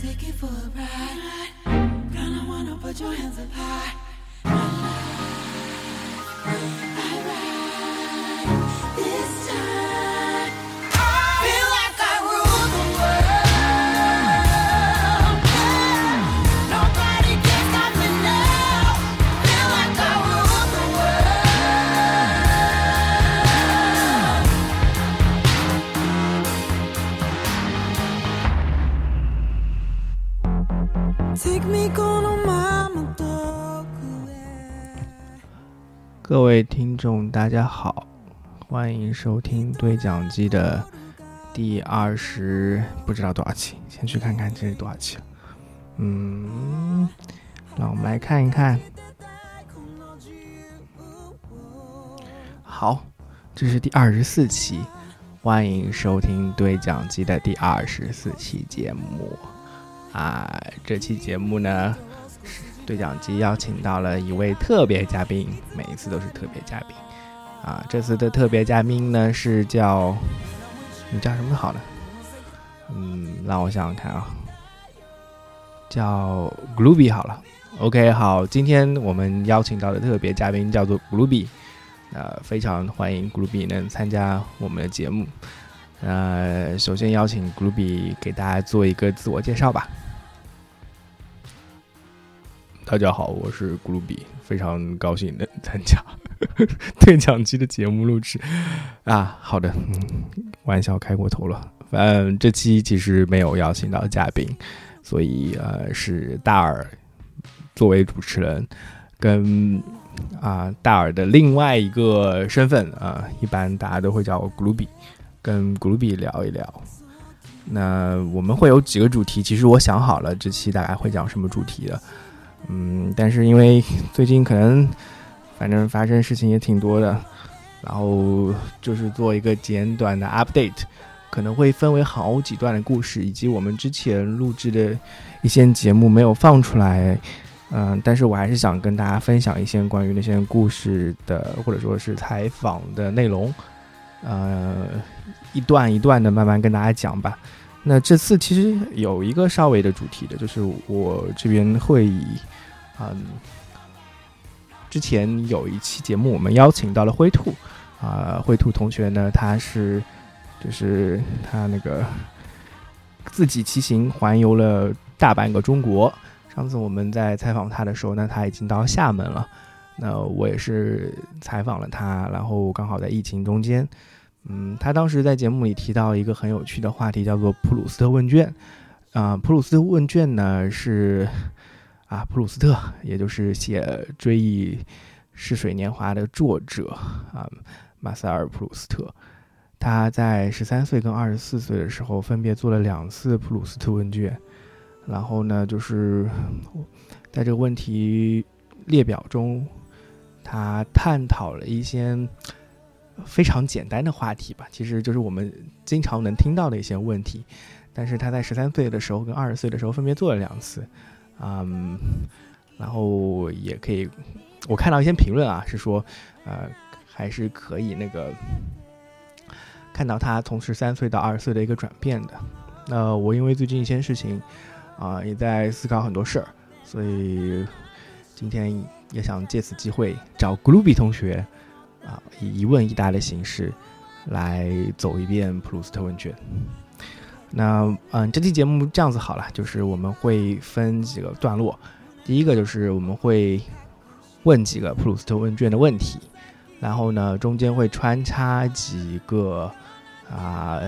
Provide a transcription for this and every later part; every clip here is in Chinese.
take it for a ride. Gonna wanna put your hands up high. 各位听众，大家好，欢迎收听对讲机的第二十不知道多少期，先去看看这是多少期。嗯，让我们来看一看。好，这是第二十四期，欢迎收听对讲机的第二十四期节目。啊，这期节目呢，对讲机邀请到了一位特别嘉宾，每一次都是特别嘉宾。啊，这次的特别嘉宾呢是叫，你叫什么好呢？嗯，让我想想看啊，叫 Glooby 好了。OK，好，今天我们邀请到的特别嘉宾叫做 Glooby，呃，非常欢迎 Glooby 能参加我们的节目。呃，首先邀请 Glooby 给大家做一个自我介绍吧。大家好，我是咕噜比，非常高兴能参加 对讲机的节目录制啊。好的，嗯，玩笑开过头了。反正这期其实没有邀请到嘉宾，所以呃是大耳作为主持人，跟啊大耳的另外一个身份啊，一般大家都会叫我咕噜比，跟咕噜比聊一聊。那我们会有几个主题，其实我想好了，这期大概会讲什么主题的。嗯，但是因为 最近可能反正发生事情也挺多的，然后就是做一个简短的 update，可能会分为好几段的故事，以及我们之前录制的一些节目没有放出来。嗯，但是我还是想跟大家分享一些关于那些故事的，或者说是采访的内容，呃，一段一段的慢慢跟大家讲吧。那这次其实有一个稍微的主题的，就是我这边会以，嗯，之前有一期节目我们邀请到了灰兔，啊、灰兔同学呢，他是就是他那个自己骑行环游了大半个中国。上次我们在采访他的时候呢，他已经到厦门了。那我也是采访了他，然后刚好在疫情中间。嗯，他当时在节目里提到一个很有趣的话题，叫做普鲁斯特问卷。啊、普鲁斯特问卷呢是啊，普鲁斯特，也就是写《追忆似水年华》的作者啊，马塞尔·普鲁斯特。他在十三岁跟二十四岁的时候，分别做了两次普鲁斯特问卷。然后呢，就是在这个问题列表中，他探讨了一些非常简单的话题吧，其实就是我们经常能听到的一些问题。但是他在十三岁的时候跟二十岁的时候分别做了两次，嗯，然后也可以，我看到一些评论啊，是说，呃，还是可以那个看到他从十三岁到二十岁的一个转变的。那我因为最近一些事情啊、也在思考很多事儿，所以今天也想借此机会找 Glooby 同学啊，以一问一答的形式来走一遍普鲁斯特问卷。那嗯，这期节目这样子好了，就是我们会分几个段落。第一个就是我们会问几个普鲁斯特问卷的问题，然后呢，中间会穿插几个啊、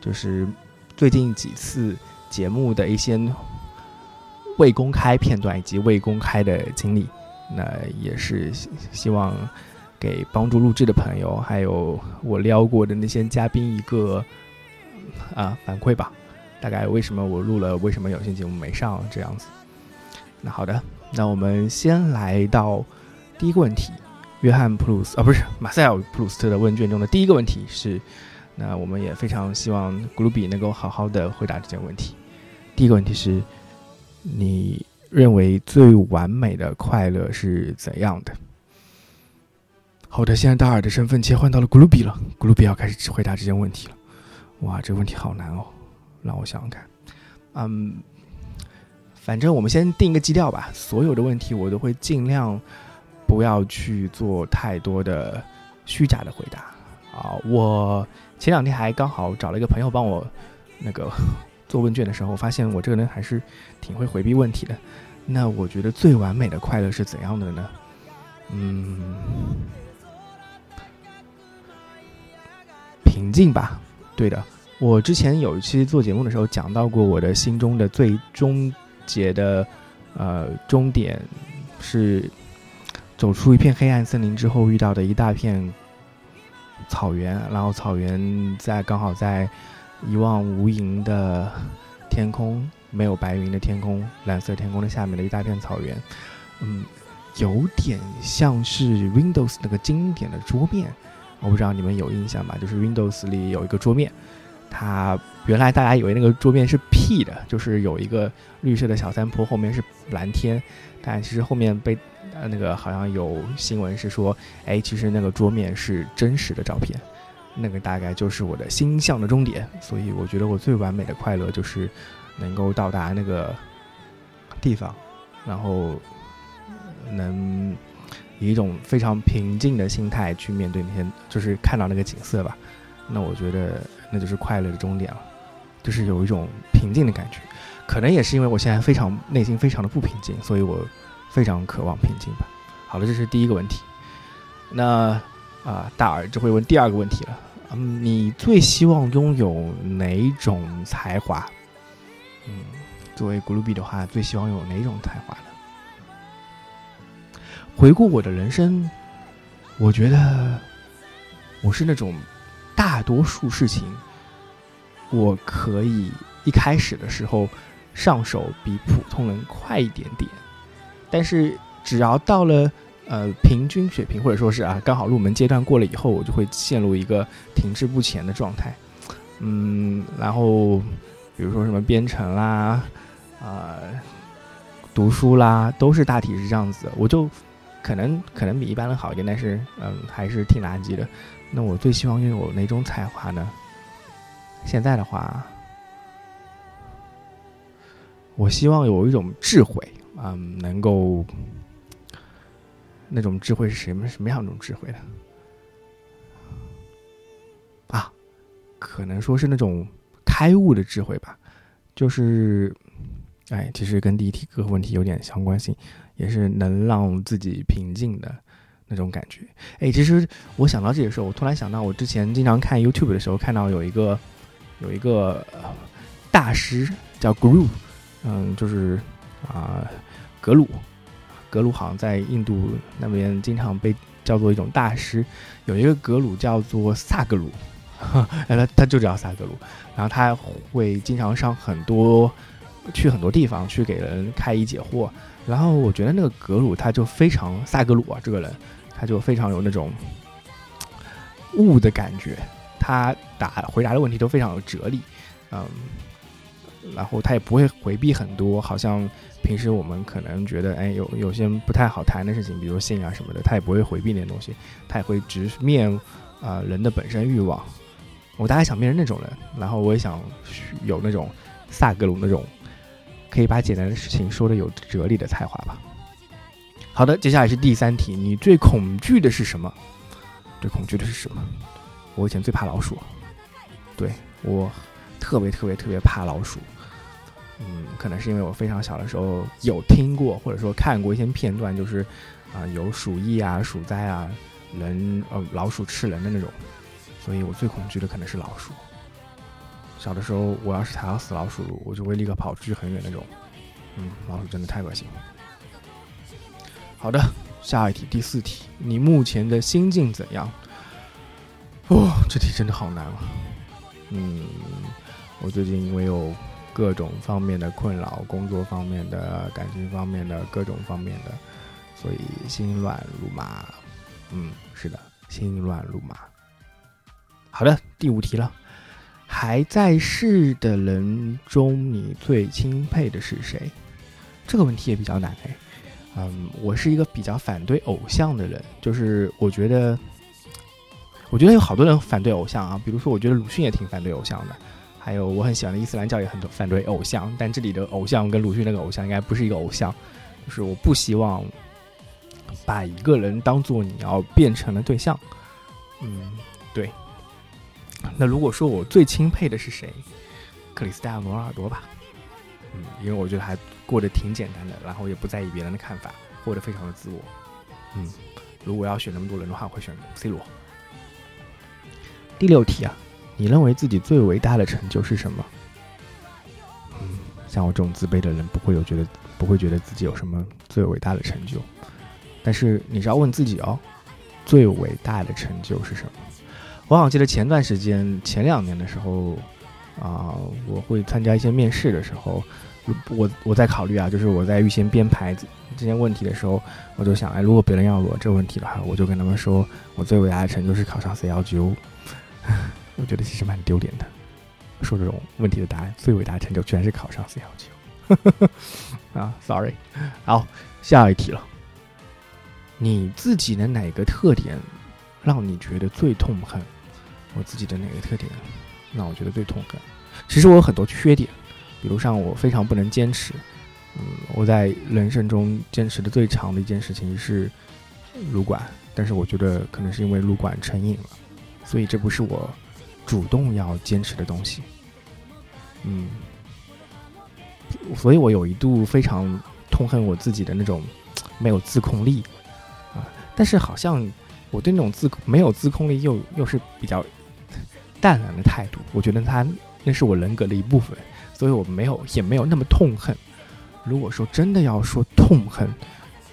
就是最近几次节目的一些未公开片段以及未公开的经历。那也是希希望给帮助录制的朋友，还有我撩过的那些嘉宾一个啊反馈吧。大概为什么我录了，为什么有些节目没上这样子。那好的，那我们先来到第一个问题，约翰普鲁斯啊不是马塞尔普鲁斯特的问卷中的第一个问题是，那我们也非常希望古鲁比能够好好的回答这件问题。第一个问题是，你认为最完美的快乐是怎样的？好的，现在大耳的身份切换到了古鲁比了，古鲁比要开始回答这件问题了。哇，这个问题好难哦，让我想想看。嗯，反正我们先定一个基调吧。所有的问题我都会尽量不要去做太多的虚假的回答啊。我前两天还刚好找了一个朋友帮我那个 做问卷的时候，发现我这个人还是挺会回避问题的。那我觉得最完美的快乐是怎样的呢？嗯，平静吧。对的，我之前有一期做节目的时候讲到过，我的心中的最终结的呃终点是走出一片黑暗森林之后遇到的一大片草原，然后草原在刚好在一望无垠的天空。没有白云的天空，蓝色天空的下面的一大片草原，嗯，有点像是 Windows 那个经典的桌面，我不知道你们有印象吧？就是 Windows 里有一个桌面，它原来大家以为那个桌面是 P 的，就是有一个绿色的小山坡，后面是蓝天，但其实后面被呃那个好像有新闻是说，哎，其实那个桌面是真实的照片，那个大概就是我的心象的终点，所以我觉得我最完美的快乐就是。能够到达那个地方，然后能以一种非常平静的心态去面对那些，就是看到那个景色吧。那我觉得那就是快乐的终点了，就是有一种平静的感觉。可能也是因为我现在非常内心非常的不平静，所以我非常渴望平静吧。好了，这是第一个问题。那啊，大耳就会问第二个问题了。嗯，你最希望拥有哪种才华？嗯，作为古鲁比的话，最希望有哪种才华呢？回顾我的人生，我觉得我是那种大多数事情，我可以一开始的时候上手比普通人快一点点，但是只要到了呃平均水平，或者说是啊刚好入门阶段过了以后，我就会陷入一个停滞不前的状态。嗯，然后。比如说什么编程啦，啊，读书啦，都是大体是这样子。我就可能可能比一般人好一点，但是嗯，还是挺垃圾的。那我最希望拥有哪种才华呢？现在的话，我希望有一种智慧，嗯，能够那种智慧是什么什么样一种智慧呢？啊，可能说是那种。开悟的智慧吧，就是，哎，其实跟第一题各个问题有点相关性，也是能让自己平静的那种感觉。哎，其实我想到这里的时候，我突然想到，我之前经常看 YouTube 的时候，看到有一个有一个大师叫 Guru，嗯，就是啊，格鲁，格鲁好像在印度那边经常被叫做一种大师，有一个格鲁叫做萨格鲁。哎，他他就叫萨格鲁，然后他会经常上很多，去很多地方去给人开疑解惑。然后我觉得那个格鲁他就非常萨格鲁啊，这个人他就非常有那种悟的感觉，他答回答的问题都非常有哲理，嗯，然后他也不会回避很多，好像平时我们可能觉得哎有有些不太好谈的事情，比如性啊什么的，他也不会回避那些东西，他也会直面啊人的本身欲望。我大概想变成那种人，然后我也想有那种萨格鲁那种可以把简单的事情说的有哲理的才华吧。好的，接下来是第三题，你最恐惧的是什么？最恐惧的是什么？我以前最怕老鼠，对我特别特别特别怕老鼠。嗯，可能是因为我非常小的时候有听过或者说看过一些片段，就是啊有鼠疫啊、鼠灾啊、人呃老鼠吃人的那种。所以我最恐惧的可能是老鼠。小的时候，我要是踩到死老鼠，我就会立刻跑出去很远那种。嗯，老鼠真的太恶心了。好的，下一题，第四题，你目前的心境怎样？哦，这题真的好难啊。嗯，我最近因为有各种方面的困扰，工作方面的、感情方面的各种方面的，所以心乱如麻。嗯，是的，心乱如麻。好的，第五题了。还在世的人中，你最钦佩的是谁？这个问题也比较难。嗯，我是一个比较反对偶像的人，就是我觉得，我觉得有好多人反对偶像啊。比如说，我觉得鲁迅也挺反对偶像的，还有我很喜欢的伊斯兰教也很多反对偶像，但这里的偶像跟鲁迅那个偶像应该不是一个偶像，就是我不希望把一个人当做你要变成的对象。嗯，对。那如果说我最钦佩的是谁？克里斯蒂亚罗纳尔多吧。嗯，因为我觉得还过得挺简单的，然后也不在意别人的看法，过得非常的自我。嗯，如果要选那么多人的话，我会选 C 罗。第六题啊，你认为自己最伟大的成就是什么？嗯，像我这种自卑的人，不会有觉得不会觉得自己有什么最伟大的成就。但是你是要问自己哦，最伟大的成就是什么？我好像记得前段时间前两年的时候啊，我会参加一些面试的时候，我我在考虑啊，就是我在预先编排这些问题的时候，我就想，哎，如果别人要我这问题的话，我就跟他们说，我最伟大的成就是考上 C 幺九。我觉得其实蛮丢脸的，说这种问题的答案，最伟大的成就居然是考上 C 幺九。啊，sorry。好，下一题了。你自己的哪个特点让你觉得最痛恨？我自己的哪个特点让我觉得最痛恨？其实我有很多缺点，比如像我非常不能坚持。嗯，我在人生中坚持的最长的一件事情是撸管，但是我觉得可能是因为撸管成瘾了，所以这不是我主动要坚持的东西。嗯，所以我有一度非常痛恨我自己的那种 没有自控力啊，但是好像我对那种自控没有自控力又又是比较淡然的态度，我觉得他那是我人格的一部分，所以我没有也没有那么痛恨。如果说真的要说痛恨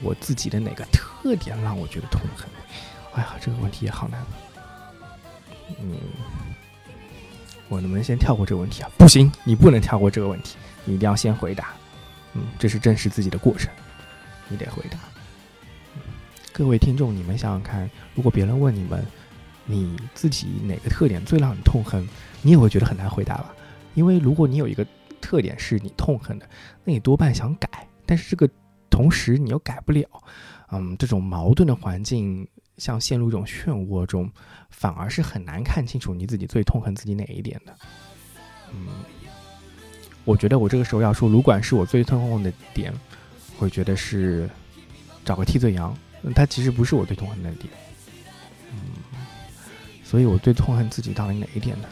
我自己的哪个特点让我觉得痛恨，哎呀，这个问题也好难。嗯，我能不能先跳过这个问题啊？不行，你不能跳过这个问题，你一定要先回答。嗯，这是正视自己的过程，你得回答。各位听众，你们想想看，如果别人问你们你自己哪个特点最让你痛恨，你也会觉得很难回答吧？因为如果你有一个特点是你痛恨的，那你多半想改，但是这个同时你又改不了，嗯，这种矛盾的环境，像陷入一种漩涡中，反而是很难看清楚你自己最痛恨自己哪一点的。嗯，我觉得我这个时候要说，如果是我最痛恨的点，会觉得是找个替罪羊，它其实不是我最痛恨的点。所以我最痛恨自己到底哪一点呢？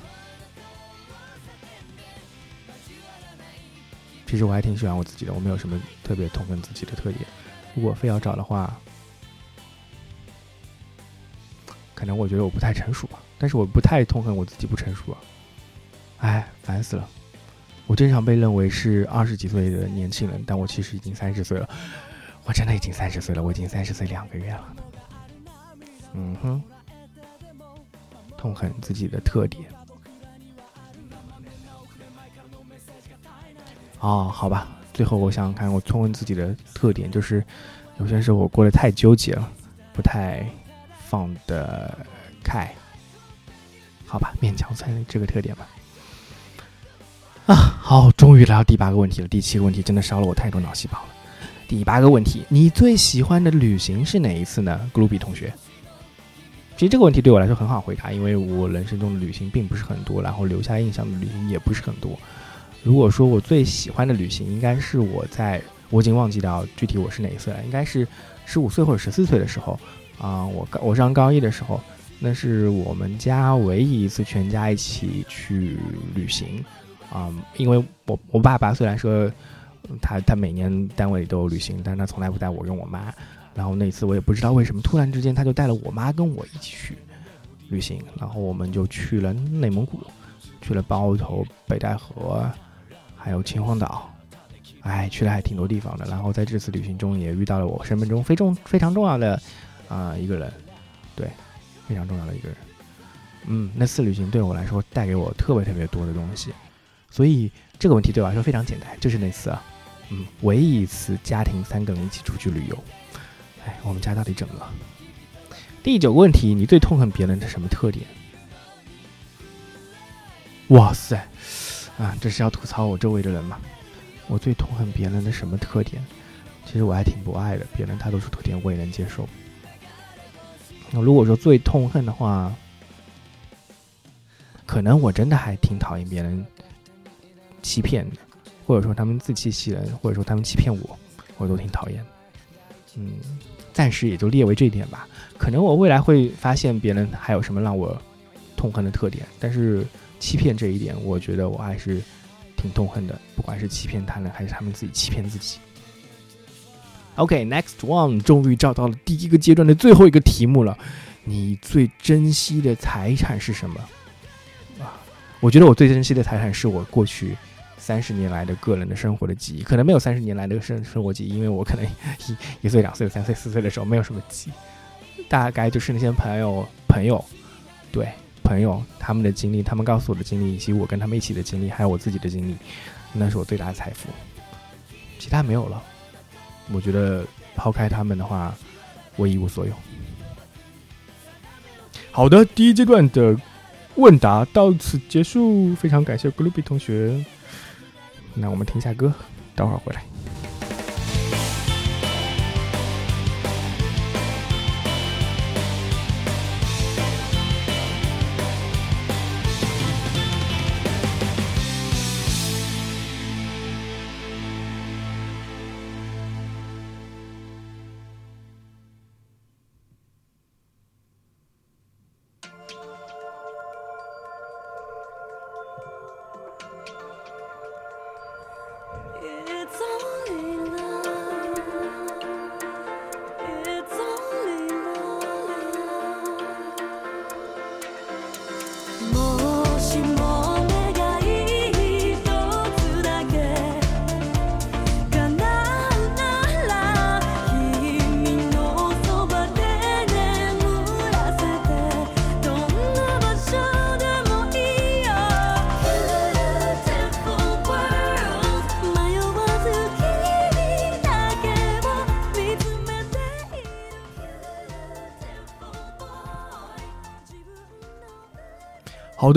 其实我还挺喜欢我自己的，我没有什么特别痛恨自己的特点。如果非要找的话，可能我觉得我不太成熟吧。但是我不太痛恨我自己不成熟啊！哎，烦死了！我经常被认为是二十几岁的年轻人，但我其实已经三十岁了。我真的已经三十岁了，我已经三十岁两个月了。嗯哼，痛恨自己的特点。哦，好吧，最后我想想看，我痛恨自己的特点就是，有些时候我过得太纠结了，不太放得开。好吧，勉强算这个特点吧。啊，好，终于来到第八个问题了。第七个问题真的烧了我太多脑细胞了。第八个问题，你最喜欢的旅行是哪一次呢？格鲁比同学。其实这个问题对我来说很好回答，因为我人生中的旅行并不是很多，然后留下印象的旅行也不是很多。如果说我最喜欢的旅行，应该是我在我已经忘记掉具体我是哪一岁了，应该是十五岁或者十四岁的时候啊，我高我上高一的时候，那是我们家唯一一次全家一起去旅行啊，因为我我爸爸虽然说他他每年单位里都有旅行，但他从来不带我跟我妈，然后那次我也不知道为什么突然之间他就带了我妈跟我一起去旅行，然后我们就去了内蒙古，去了包头、北戴河。还有秦皇岛，哎，去了还挺多地方的。然后在这次旅行中也遇到了我生命中非重非常重要的啊一个人，对，非常重要的一个人。嗯，那次旅行对我来说带给我特别特别多的东西，所以这个问题对我来说非常简单，就是那次啊，嗯，唯一一次家庭三个人一起出去旅游。我们家到底怎么了？第九个问题，你最痛恨别人的什么特点？哇塞！啊，这是要吐槽我周围的人吗？我最痛恨别人的什么特点？其实我还挺不爱的，别人大多数特点我也能接受。那如果说最痛恨的话，可能我真的还挺讨厌别人欺骗的，或者说他们自欺欺人，或者说他们欺骗我，我都挺讨厌的。嗯，暂时也就列为这一点吧。可能我未来会发现别人还有什么让我痛恨的特点，但是欺骗这一点，我觉得我还是挺痛恨的。不管是欺骗他人，还是他们自己欺骗自己。OK，next one，终于找到了第一个阶段的最后一个题目了。你最珍惜的财产是什么？啊，我觉得我最珍惜的财产是我过去三十年来的个人的生活的记忆。可能没有三十年来的生生活记忆，因为我可能一一岁、两岁、三岁、四岁的时候没有什么记忆，大概就是那些朋友、朋友，对朋友他们的经历，他们告诉我的经历，以及我跟他们一起的经历，还有我自己的经历，那是我最大的财富。其他没有了。我觉得抛开他们的话，我一无所有。好的，第一阶段的问答到此结束，非常感谢 g l o b y 同学。那我们听一下歌，等会儿回来。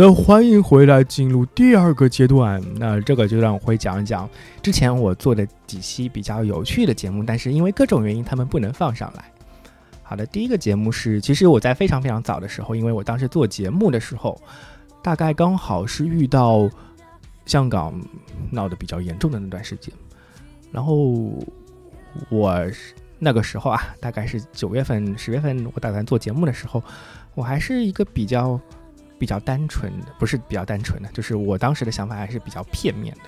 的，欢迎回来，进入第二个阶段。那这个阶段我会讲一讲之前我做的几期比较有趣的节目，但是因为各种原因，他们不能放上来。好的，第一个节目是，其实我在非常非常早的时候，因为我当时做节目的时候，大概刚好是遇到香港闹得比较严重的那段时间，然后我那个时候啊，大概是九月份、十月份，我打算做节目的时候，我还是一个比较比较单纯的，不是比较单纯的，就是我当时的想法还是比较片面的。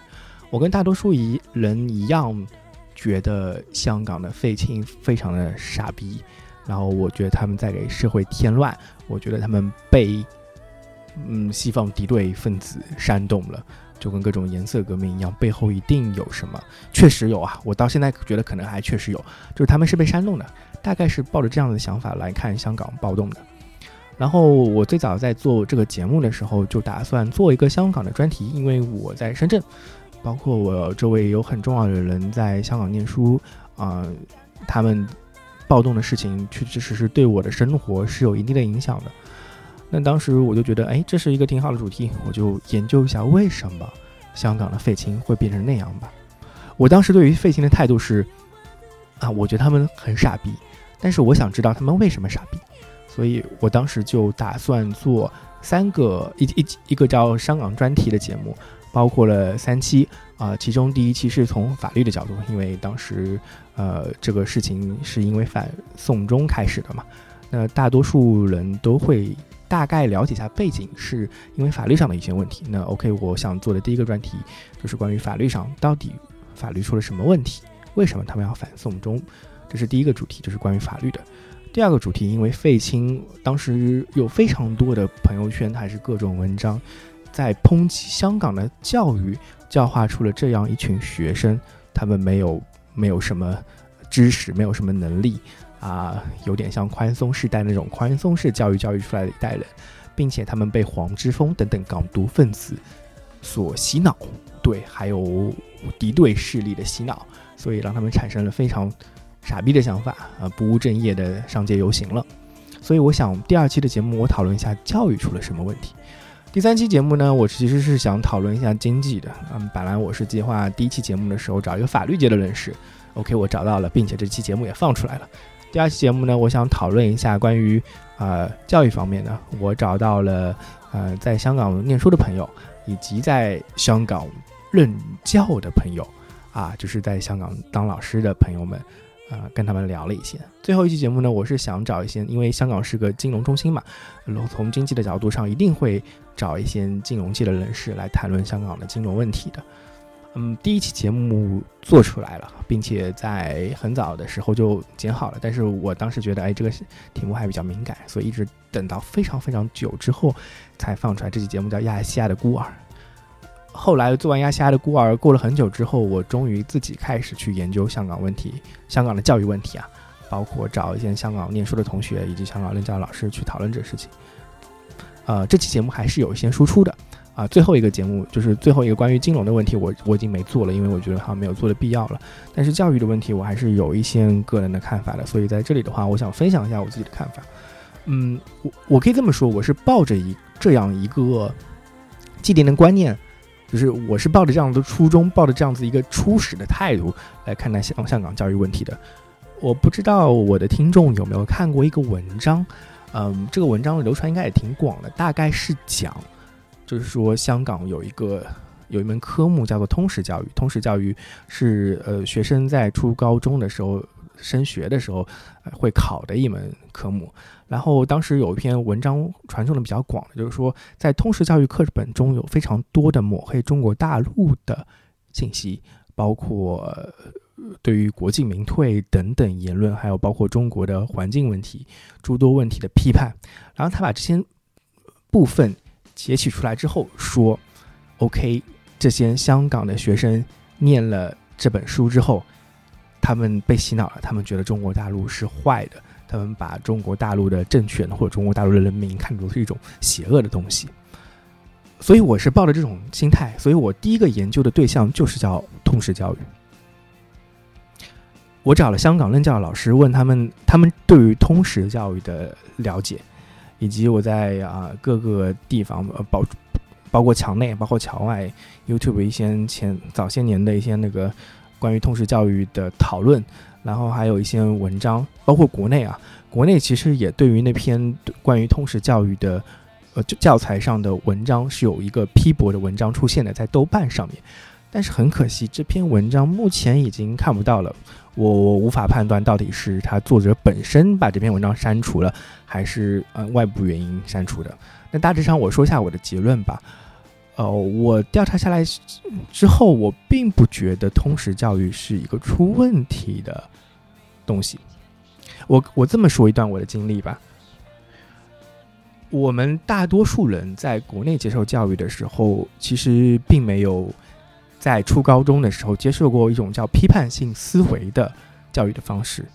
我跟大多数一人一样，觉得香港的废青非常的傻逼，然后我觉得他们在给社会添乱，我觉得他们被嗯西方敌对分子煽动了。就跟各种颜色革命一样，背后一定有什么，确实有啊！我到现在觉得可能还确实有，就是他们是被煽动的，大概是抱着这样的想法来看香港暴动的。然后我最早在做这个节目的时候，就打算做一个香港的专题，因为我在深圳，包括我周围有很重要的人在香港念书啊、他们暴动的事情确确实实对我的生活是有一定的影响的。那当时我就觉得，哎，这是一个挺好的主题，我就研究一下为什么香港的废青会变成那样吧。我当时对于废青的态度是，啊，我觉得他们很傻逼，但是我想知道他们为什么傻逼，所以我当时就打算做三个一一一个叫香港专题的节目，包括了三期啊、其中第一期是从法律的角度，因为当时呃这个事情是因为反送中开始的嘛，那大多数人都会大概了解一下背景，是因为法律上的一些问题。那 OK，我想做的第一个专题就是关于法律上到底法律出了什么问题，为什么他们要反送中，这是第一个主题，就是关于法律的。第二个主题，因为废青当时有非常多的朋友圈还是各种文章，在抨击香港的教育，教化出了这样一群学生，他们没有没有什么知识，没有什么能力啊，有点像宽松世代那种宽松式教育教育出来的一代人，并且他们被黄之锋等等港独分子所洗脑，对，还有敌对势力的洗脑，所以让他们产生了非常傻逼的想法啊，不务正业的上街游行了。所以我想第二期的节目我讨论一下教育出了什么问题。第三期节目呢，我其实是想讨论一下经济的。嗯，本来我是计划第一期节目的时候找一个法律界的人士，OK，我找到了，并且这期节目也放出来了。第二期节目呢，我想讨论一下关于呃教育方面的，我找到了呃在香港念书的朋友，以及在香港任教的朋友啊，就是在香港当老师的朋友们。呃，跟他们聊了一些。最后一期节目呢，我是想找一些，因为香港是个金融中心嘛，从经济的角度上，一定会找一些金融界的人士来谈论香港的金融问题的。嗯，第一期节目做出来了，并且在很早的时候就剪好了，但是我当时觉得，哎，这个题目还比较敏感，所以一直等到非常非常久之后才放出来。这期节目叫《亚细亚的孤儿》。后来做完《亚细亚的孤儿》，过了很久之后，我终于自己开始去研究香港问题，香港的教育问题啊，包括找一些香港念书的同学以及香港任教老师去讨论这个事情。呃，这期节目还是有一些输出的。啊，最后一个节目就是最后一个关于金融的问题，我我已经没做了，因为我觉得好像没有做的必要了。但是教育的问题，我还是有一些个人的看法的。所以在这里的话，我想分享一下我自己的看法。嗯，我我可以这么说，我是抱着一这样一个既定的观念，就是我是抱着这样的初衷，抱着这样子一个初始的态度来看待香香港教育问题的。我不知道我的听众有没有看过一个文章，嗯，这个文章的流传应该也挺广的，大概是讲。就是说，香港有一个有一门科目叫做通识教育。通识教育是呃学生在初高中的时候升学的时候会考的一门科目。然后当时有一篇文章传送的比较广，就是说在通识教育课本中有非常多的抹黑中国大陆的信息，包括对于国进民退等等言论，还有包括中国的环境问题诸多问题的批判。然后他把这些部分。截取出来之后说：“OK，这些香港的学生念了这本书之后，他们被洗脑了，他们觉得中国大陆是坏的，他们把中国大陆的政权或者中国大陆的人民看作是一种邪恶的东西。所以我是抱着这种心态，所以我第一个研究的对象就是叫通识教育。我找了香港任教的老师，问他们他们对于通识教育的了解。”以及我在啊各个地方，呃包包括墙内，包括墙外，YouTube 一些前早些年的一些那个关于通识教育的讨论，然后还有一些文章，包括国内啊，国内其实也对于那篇关于通识教育的呃教材上的文章是有一个批驳的文章出现的，在豆瓣上面，但是很可惜，这篇文章目前已经看不到了。我我无法判断到底是他作者本身把这篇文章删除了，还是呃外部原因删除的。那大致上我说一下我的结论吧。呃，我调查下来之后，我并不觉得通识教育是一个出问题的东西。我我这么说一段我的经历吧。我们大多数人在国内接受教育的时候，其实并没有。在初高中的时候，接受过一种叫批判性思维的教育的方式。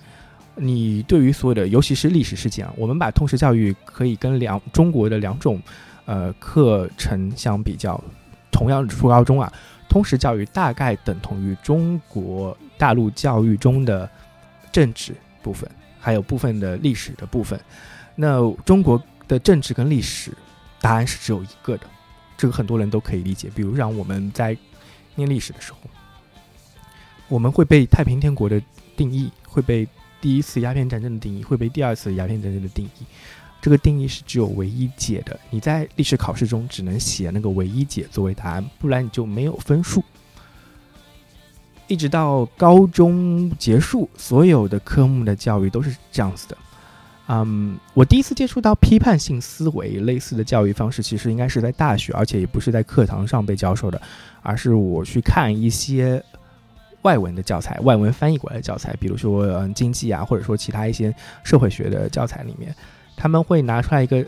你对于所有的，尤其是历史事件，我们把通识教育可以跟两中国的两种呃课程相比较。同样初高中啊，通识教育大概等同于中国大陆教育中的政治部分，还有部分的历史的部分。那中国的政治跟历史，答案是只有一个的，这个很多人都可以理解。比如让我们在念历史的时候，我们会被太平天国的定义，会被第一次鸦片战争的定义，会被第二次鸦片战争的定义。这个定义是只有唯一解的，你在历史考试中只能写那个唯一解作为答案，不然你就没有分数。一直到高中结束，所有的科目的教育都是这样子的。嗯，我第一次接触到批判性思维类似的教育方式，其实应该是在大学，而且也不是在课堂上被教授的，而是我去看一些外文的教材，外文翻译过来的教材，比如说经济啊，或者说其他一些社会学的教材里面，他们会拿出来一个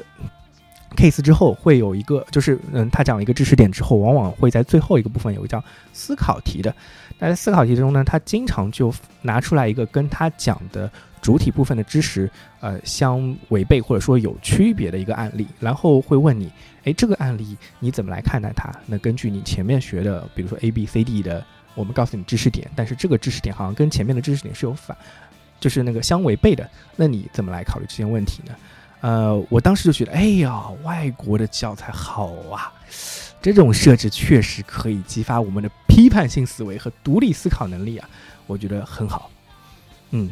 case 之后，会有一个就是嗯，他讲一个知识点之后，往往会在最后一个部分有个叫思考题的，那在思考题中呢，他经常就拿出来一个跟他讲的。主体部分的知识，呃，相违背或者说有区别的一个案例，然后会问你，哎，这个案例你怎么来看待它？那根据你前面学的，比如说 A、B、C、D 的，我们告诉你知识点，但是这个知识点好像跟前面的知识点是有反，就是那个相违背的，那你怎么来考虑这些问题呢？呃，我当时就觉得，哎呀，外国的教材好啊，这种设置确实可以激发我们的批判性思维和独立思考能力啊，我觉得很好，嗯。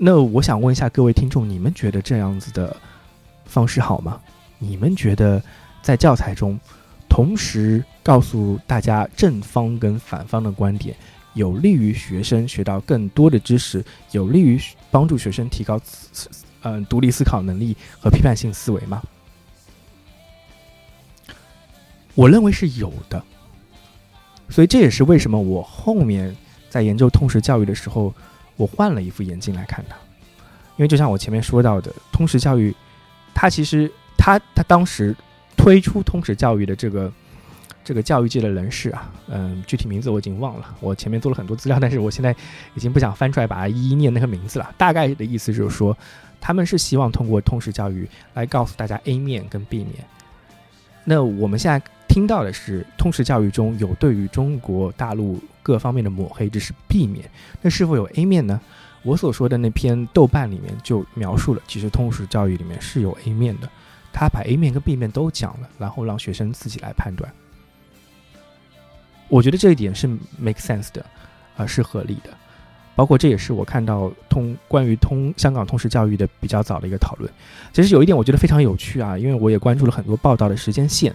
那我想问一下各位听众，你们觉得这样子的方式好吗？你们觉得在教材中同时告诉大家正方跟反方的观点，有利于学生学到更多的知识，有利于帮助学生提高嗯独立思考能力和批判性思维吗？我认为是有的，所以这也是为什么我后面在研究通识教育的时候，我换了一副眼镜来看它。因为就像我前面说到的，通识教育，它其实它它当时推出通识教育的这个这个教育界的人士啊，嗯，具体名字我已经忘了。我前面做了很多资料，但是我现在已经不想翻出来把它一一念那个名字了。大概的意思就是说，他们是希望通过通识教育来告诉大家 A 面跟 B 面。那我们现在。听到的是通识教育中有对于中国大陆各方面的抹黑，这是 B 面。那是否有 A 面呢？我所说的那篇豆瓣里面就描述了，其实通识教育里面是有 A 面的，他把 A 面跟 B 面都讲了，然后让学生自己来判断。我觉得这一点是 make sense 的，啊，是合理的。包括这也是我看到通关于通香港通识教育的比较早的一个讨论。其实有一点我觉得非常有趣啊，因为我也关注了很多报道的时间线。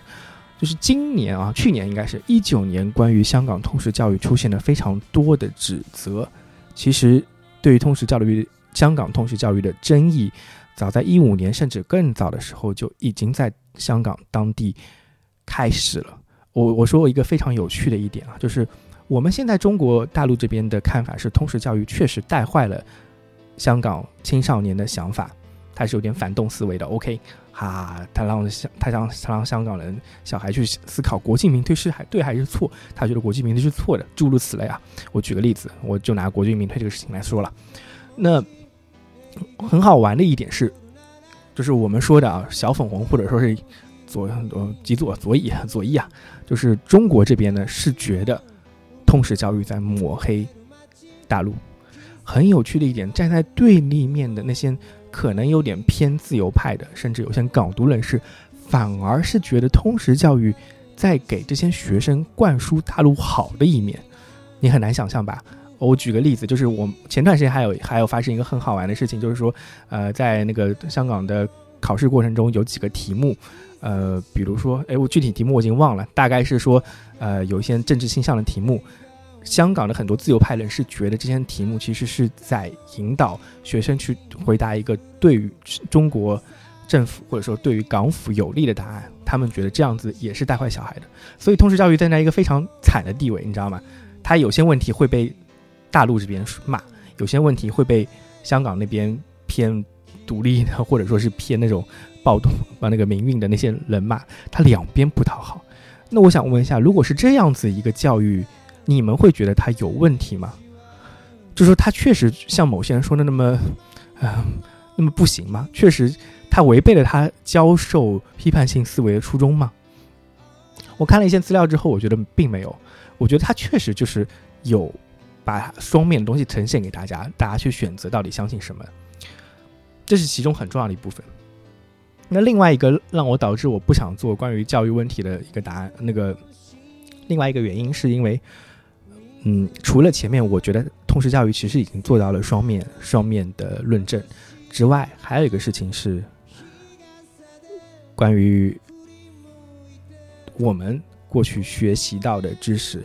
就是今年啊，去年应该是一九年，关于香港通识教育出现了非常多的指责。其实，对于通识教育、香港通识教育的争议，早在一五年甚至更早的时候就已经在香港当地开始了。我我说一个非常有趣的一点啊，就是我们现在中国大陆这边的看法是，通识教育确实带坏了香港青少年的想法，他是有点反动思维的。OK。哈，他让香，他让他让香港人小孩去思考国进民退是还对还是错？他觉得国进民退是错的，诸如此类啊。我举个例子，我就拿国进民退这个事情来说了。那很好玩的一点是，就是我们说的啊，小粉红或者说是左呃极左左翼左翼啊，就是中国这边呢是觉得通识教育在抹黑大陆。很有趣的一点，站在对立面的那些。可能有点偏自由派的，甚至有些港独人士，反而是觉得通识教育在给这些学生灌输大陆好的一面。你很难想象吧？我举个例子，就是我前段时间还有还有发生一个很好玩的事情，就是说，呃，在那个香港的考试过程中，有几个题目，呃，比如说，哎，我具体题目我已经忘了，大概是说，呃，有一些政治倾向的题目。香港的很多自由派人士觉得这些题目其实是在引导学生去回答一个对于中国政府或者说对于港府有利的答案，他们觉得这样子也是带坏小孩的。所以通识教育站在一个非常惨的地位，你知道吗？他有些问题会被大陆这边骂，有些问题会被香港那边偏独立的或者说是偏那种暴动把那个民运的那些人骂，他两边不讨好。那我想问一下，如果是这样子一个教育，你们会觉得他有问题吗？就说他确实像某些人说的那么，嗯，那么不行吗？确实，他违背了他教授批判性思维的初衷吗？我看了一些资料之后，我觉得并没有。我觉得他确实就是有把双面的东西呈现给大家，大家去选择到底相信什么，这是其中很重要的一部分。那另外一个让我导致我不想做关于教育问题的一个答案，那个另外一个原因是因为。嗯，除了前面我觉得通识教育其实已经做到了双面双面的论证之外，还有一个事情是关于我们过去学习到的知识，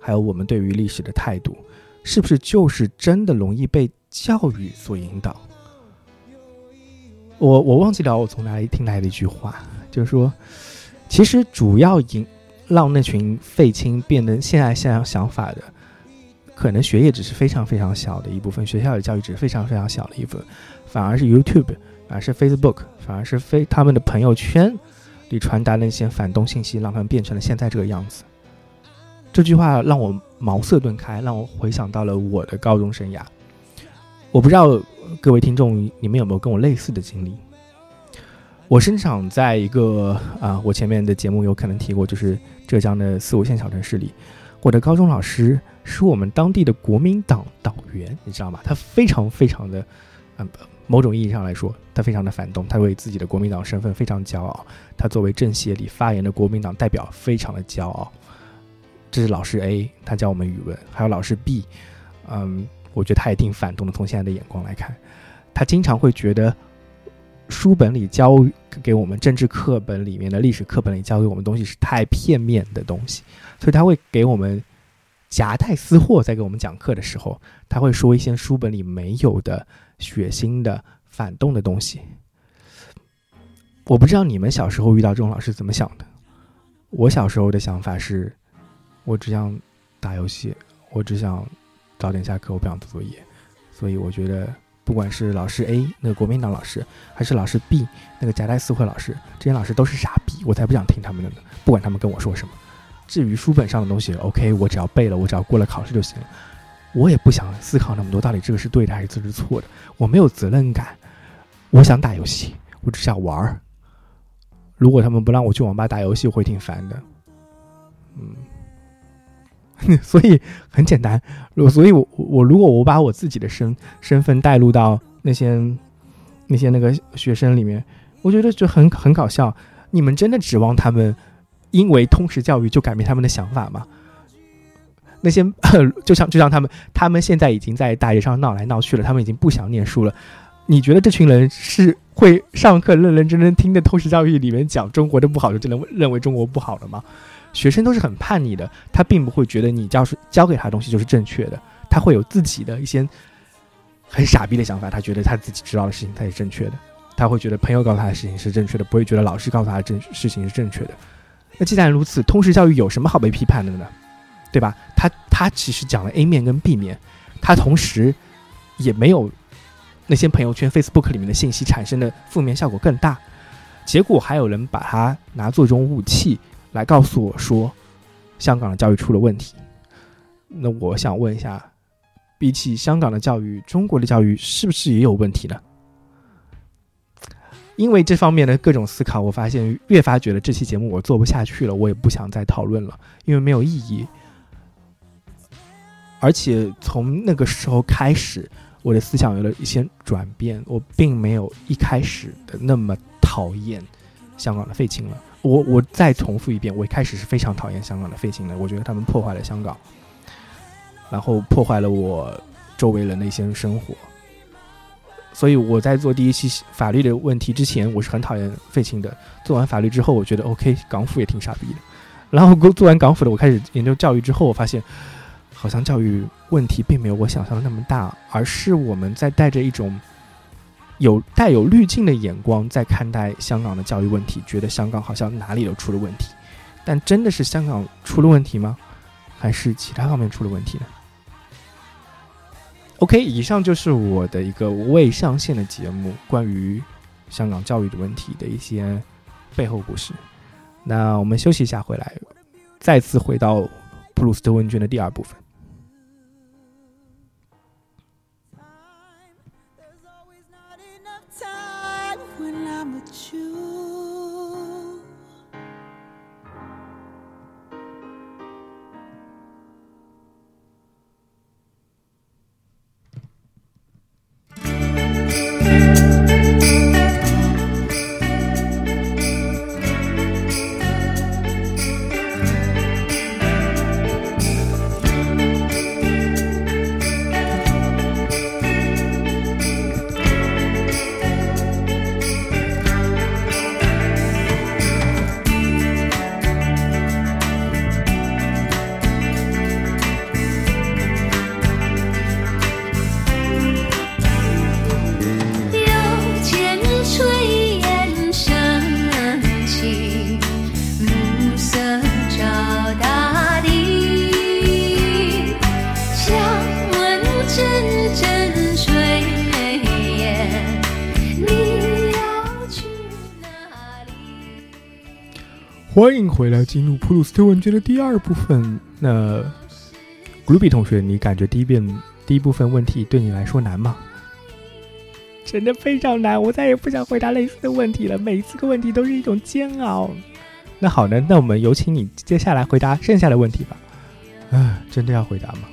还有我们对于历史的态度，是不是就是真的容易被教育所引导？我我忘记了我从哪里听来的一句话，就是说，其实主要引。让那群废青变得现在现在想法的，可能学业只是非常非常小的一部分，学校的教育只是非常非常小的一部分，反而是 YouTube，反而是 Facebook，反而是非他们的朋友圈里传达那些反动信息，让他们变成了现在这个样子。这句话让我茅塞顿开，让我回想到了我的高中生涯。我不知道各位听众你们有没有跟我类似的经历？我生长在一个啊，我前面的节目有可能提过，就是浙江的四五线小城市里。我的高中老师是我们当地的国民党党员，你知道吗？他非常非常的，嗯，某种意义上来说，他非常的反动，他为自己的国民党身份非常骄傲。他作为政协里发言的国民党代表，非常的骄傲。这是老师 A，他教我们语文，还有老师 B，嗯，我觉得他也挺反动的。从现在的眼光来看，他经常会觉得。书本里教给我们政治课本里面的历史课本里教给我们东西是太片面的东西，所以他会给我们夹带私货，在给我们讲课的时候，他会说一些书本里没有的血腥的反动的东西。我不知道你们小时候遇到这种老师怎么想的。我小时候的想法是，我只想打游戏，我只想早点下课，我不想做作业。所以我觉得，不管是老师 A 那个国民党老师，还是老师 B 那个夹带私货老师，这些老师都是傻逼，我才不想听他们的呢。不管他们跟我说什么，至于书本上的东西，OK，我只要背了，我只要过了考试就行了。我也不想思考那么多，到底这个是对的还是这是错的。我没有责任感，我想打游戏，我只想玩儿。如果他们不让我去网吧打游戏，我会挺烦的。嗯，所以很简单，所以我我如果我把我自己的身身份带入到那些那些那个学生里面，我觉得就很很搞笑。你们真的指望他们因为通识教育就改变他们的想法吗？那些 就像就像他们，他们现在已经在大街上闹来闹去了，他们已经不想念书了。你觉得这群人是会上课认认真真听的通识教育里面讲中国的不好，就真的认为中国不好了吗？学生都是很叛逆的，他并不会觉得你教教给他东西就是正确的，他会有自己的一些很傻逼的想法，他觉得他自己知道的事情才是正确的，他会觉得朋友告诉他的事情是正确的，不会觉得老师告诉他的正事情是正确的。那既然如此，通识教育有什么好被批判的呢？对吧？他他其实讲了 A 面跟 B 面，他同时也没有。那些朋友圈、Facebook 里面的信息产生的负面效果更大，结果还有人把它拿做一种武器来告诉我说，香港的教育出了问题。那我想问一下，比起香港的教育，中国的教育是不是也有问题呢？因为这方面的各种思考，我发现越发觉得这期节目我做不下去了，我也不想再讨论了，因为没有意义。而且从那个时候开始。我的思想有了一些转变，我并没有一开始的那么讨厌香港的废青了。我我再重复一遍，我一开始是非常讨厌香港的废青的，我觉得他们破坏了香港，然后破坏了我周围人的一些生活。所以我在做第一期法律的问题之前，我是很讨厌废青的。做完法律之后，我觉得 OK，港府也挺傻逼的。然后做完港府的，我开始研究教育之后，我发现。好像教育问题并没有我想象的那么大，而是我们在带着一种有带有滤镜的眼光在看待香港的教育问题，觉得香港好像哪里都出了问题。但真的是香港出了问题吗？还是其他方面出了问题呢？OK，以上就是我的一个未上线的节目，关于香港教育的问题的一些背后故事。那我们休息一下，回来再次回到普鲁斯特问卷的第二部分。欢迎回来，进入普鲁斯特问卷的第二部分。那 g r u b y 同学，你感觉第一遍第一部分问题对你来说难吗？真的非常难，我再也不想回答类似的问题了。每一次个问题都是一种煎熬。那好呢，那我们有请你接下来回答剩下的问题吧。啊，真的要回答吗？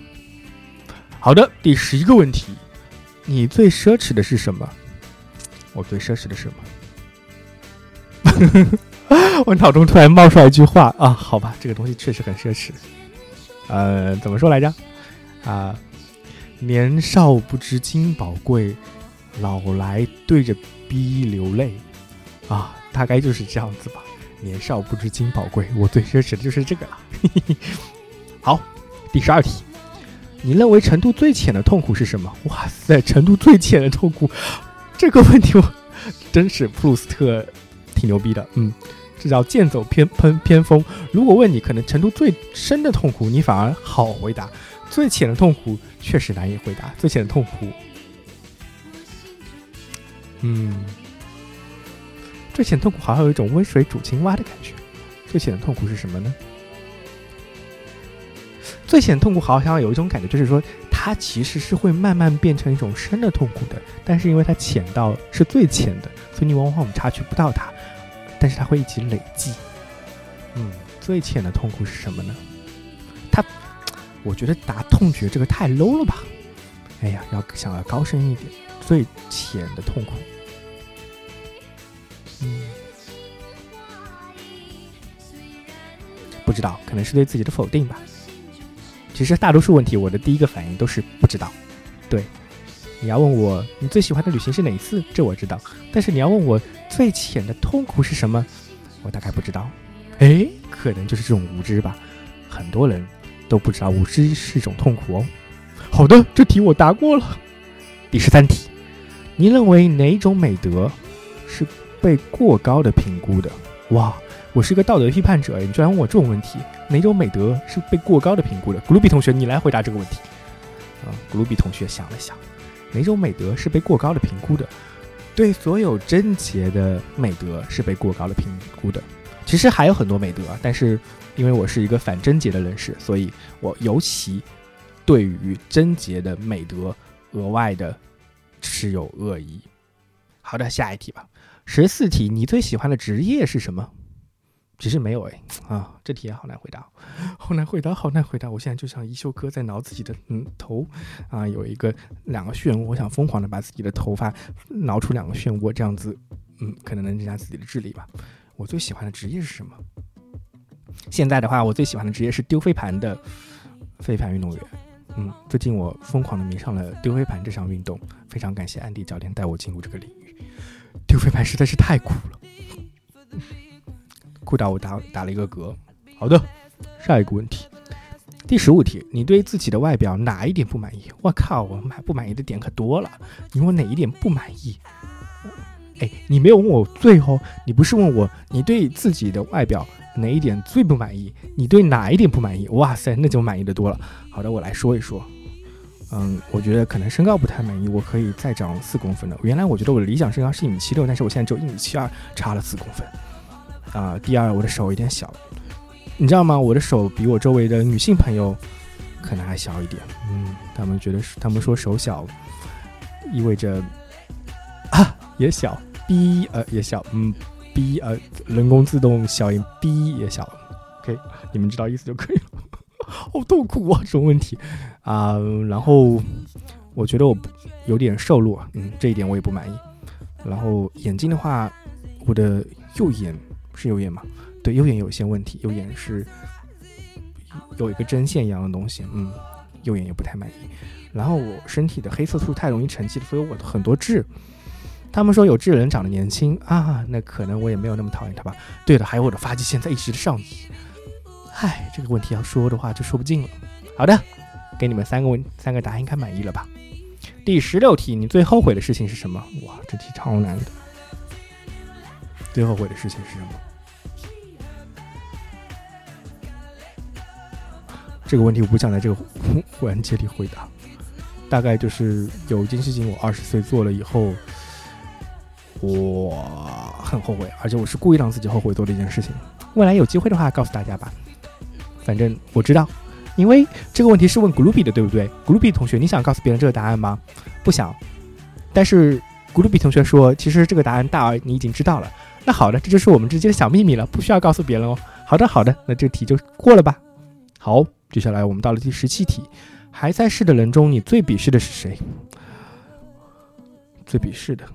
好的，第十一个问题，你最奢侈的是什么？我最奢侈的是什么？我脑中突然冒出来一句话啊，好吧，这个东西确实很奢侈。呃，怎么说来着？啊，年少不知金宝贵，老来对着逼流泪，啊，大概就是这样子吧。年少不知金宝贵，我最奢侈的就是这个了。好，第十二题，你认为程度最浅的痛苦是什么？哇塞，程度最浅的痛苦，这个问题我真是普鲁斯特挺牛逼的，嗯，这叫剑走偏偏偏锋。如果问你可能程度最深的痛苦，你反而好回答；最浅的痛苦确实难以回答。最浅的痛苦，嗯，最浅痛苦好像有一种温水煮青蛙的感觉。最浅的痛苦是什么呢？最浅痛苦好像有一种感觉，就是说它其实是会慢慢变成一种深的痛苦的，但是因为它浅到是最浅的，所以你往往我们察觉不到它，但是它会一起累积。嗯，最浅的痛苦是什么呢？它，我觉得答痛觉这个太 low 了吧？哎呀，要想要高深一点，最浅的痛苦，嗯，不知道，可能是对自己的否定吧。其实大多数问题，我的第一个反应都是不知道。对，你要问我你最喜欢的旅行是哪一次，这我知道。但是你要问我最浅的痛苦是什么，我大概不知道。哎，可能就是这种无知吧。很多人都不知道无知是一种痛苦哦。好的，这题我答过了。第十三题，你认为哪种美德是被过高的评估的？哇！我是一个道德批判者，你居然问我这种问题？哪种美德是被过高的评估的？古鲁比同学，你来回答这个问题。啊，古鲁比同学想了想，哪种美德是被过高的评估的？对所有贞洁的美德是被过高的评估的。其实还有很多美德，但是因为我是一个反贞洁的人士，所以我尤其对于贞洁的美德额外的持有恶意。好的，下一题吧。十四题，你最喜欢的职业是什么？其实没有哎啊，这题也好难回答，好难回答，好难回答。我现在就像一休哥在挠自己的嗯头啊，有一个两个漩涡，我想疯狂的把自己的头发挠出两个漩涡，这样子嗯，可能能增加自己的智力吧。我最喜欢的职业是什么？现在的话，我最喜欢的职业是丢飞盘的飞盘运动员。嗯，最近我疯狂的迷上了丢飞盘这项运动，非常感谢安迪教练带我进入这个领域。丢飞盘实在是太酷了。酷到我打打了一个嗝。好的，下一个问题，第十五题，你对自己的外表哪一点不满意？我靠，我满不满意的点可多了。你问哪一点不满意？哎，你没有问我最后，你不是问我你对自己的外表哪一点最不满意？你对哪一点不满意？哇塞，那就满意的多了。好的，我来说一说。嗯，我觉得可能身高不太满意，我可以再长四公分的。原来我觉得我的理想身高是一米七六，但是我现在只有一米七二，差了四公分。啊，第二，我的手有点小，你知道吗？我的手比我周围的女性朋友可能还小一点。嗯，他们觉得是，他们说手小意味着啊也小，B 呃也小，嗯，B 呃人工自动小音 B 也小。OK，你们知道意思就可以了。好痛苦啊，这种问题啊。然后我觉得我有点瘦弱，嗯，这一点我也不满意。然后眼睛的话，我的右眼。是右眼吗？对，右眼有一些问题，右眼是有一个针线一样的东西，嗯，右眼也不太满意。然后我身体的黑色素太容易沉积了，所以我很多痣。他们说有痣人长得年轻啊，那可能我也没有那么讨厌他吧。对了，还有我的发际线在一直的上移。唉，这个问题要说的话就说不尽了。好的，给你们三个问三个答案，应该满意了吧？第十六题，你最后悔的事情是什么？哇，这题超难的。最后悔的事情是什么？这个问题我不想在这个环节里回答，大概就是有一件事情我二十岁做了以后，我很后悔，而且我是故意让自己后悔做的一件事情。未来有机会的话告诉大家吧。反正我知道，因为这个问题是问 Gluby 的，对不对？Gluby 同学，你想告诉别人这个答案吗？不想。但是 Gluby 同学说，其实这个答案大儿你已经知道了。那好的，这就是我们之间的小秘密了，不需要告诉别人哦。好的，好的，那这题就过了吧。好。接下来我们到了第十七题，还在世的人中，你最鄙视的是谁？最鄙视的，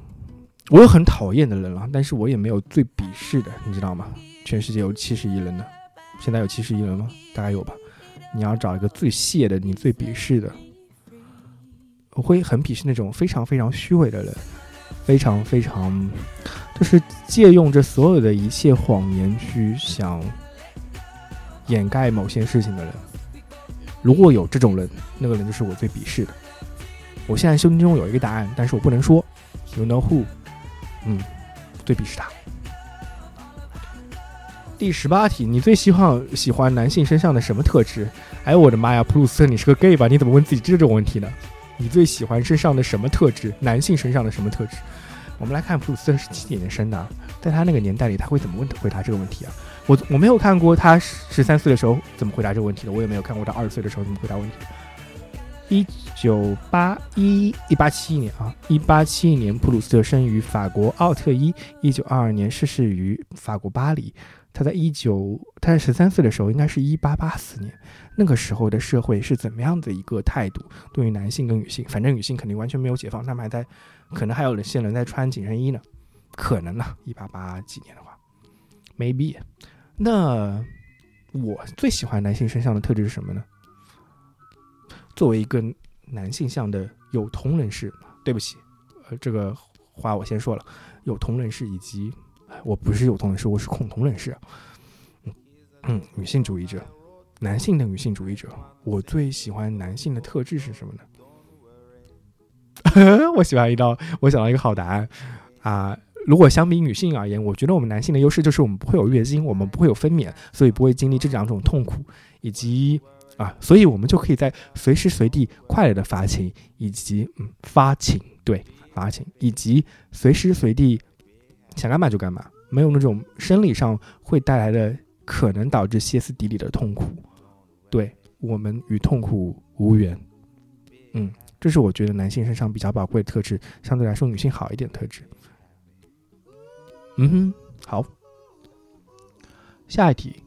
我有很讨厌的人了，但是我也没有最鄙视的，你知道吗？全世界有七十亿人呢，现在有七十亿人吗？大概有吧。你要找一个最屑的，你最鄙视的，我会很鄙视那种非常非常虚伪的人，非常非常就是借用着所有的一切谎言去想掩盖某些事情的人。如果有这种人，那个人就是我最鄙视的。我现在心中有一个答案，但是我不能说。You know who？嗯，最鄙视他。第十八题，你最喜欢喜欢男性身上的什么特质？哎我的妈呀，普鲁斯特，你是个 gay 吧？你怎么问自己这种问题呢？你最喜欢身上的什么特质？男性身上的什么特质？我们来看普鲁斯特是几几年生的，在他那个年代里，他会怎么问回答这个问题啊？我我没有看过他十三岁的时候怎么回答这个问题的，我也没有看过他二十岁的时候怎么回答问题。一九八一一八七一年啊，一八七一年，普鲁斯特生于法国奥特伊，一九二二年逝世于法国巴黎。他在一九，他在十三岁的时候，应该是一八八四年，那个时候的社会是怎么样的一个态度？对于男性跟女性，反正女性肯定完全没有解放，他们还在，可能还有些人在穿紧身衣呢，可能呢，一八八几年的话，maybe。那我最喜欢男性身上的特质是什么呢？作为一个男性向的有同人士，对不起，呃，这个话我先说了，有同人士以及。我不是有同人士，我是恐同人士。嗯，女性主义者，男性的女性主义者。我最喜欢男性的特质是什么呢？我喜欢一道，我想到一个好答案啊！如果相比女性而言，我觉得我们男性的优势就是我们不会有月经，我们不会有分娩，所以不会经历这两种痛苦，以及啊，所以我们就可以在随时随地快乐的发情，以及嗯发情，对发情，以及随时随地。想干嘛就干嘛，没有那种生理上会带来的可能导致歇斯底里的痛苦。对我们与痛苦无缘。嗯，这是我觉得男性身上比较宝贵的特质，相对来说女性好一点特质。嗯哼，好。下一题，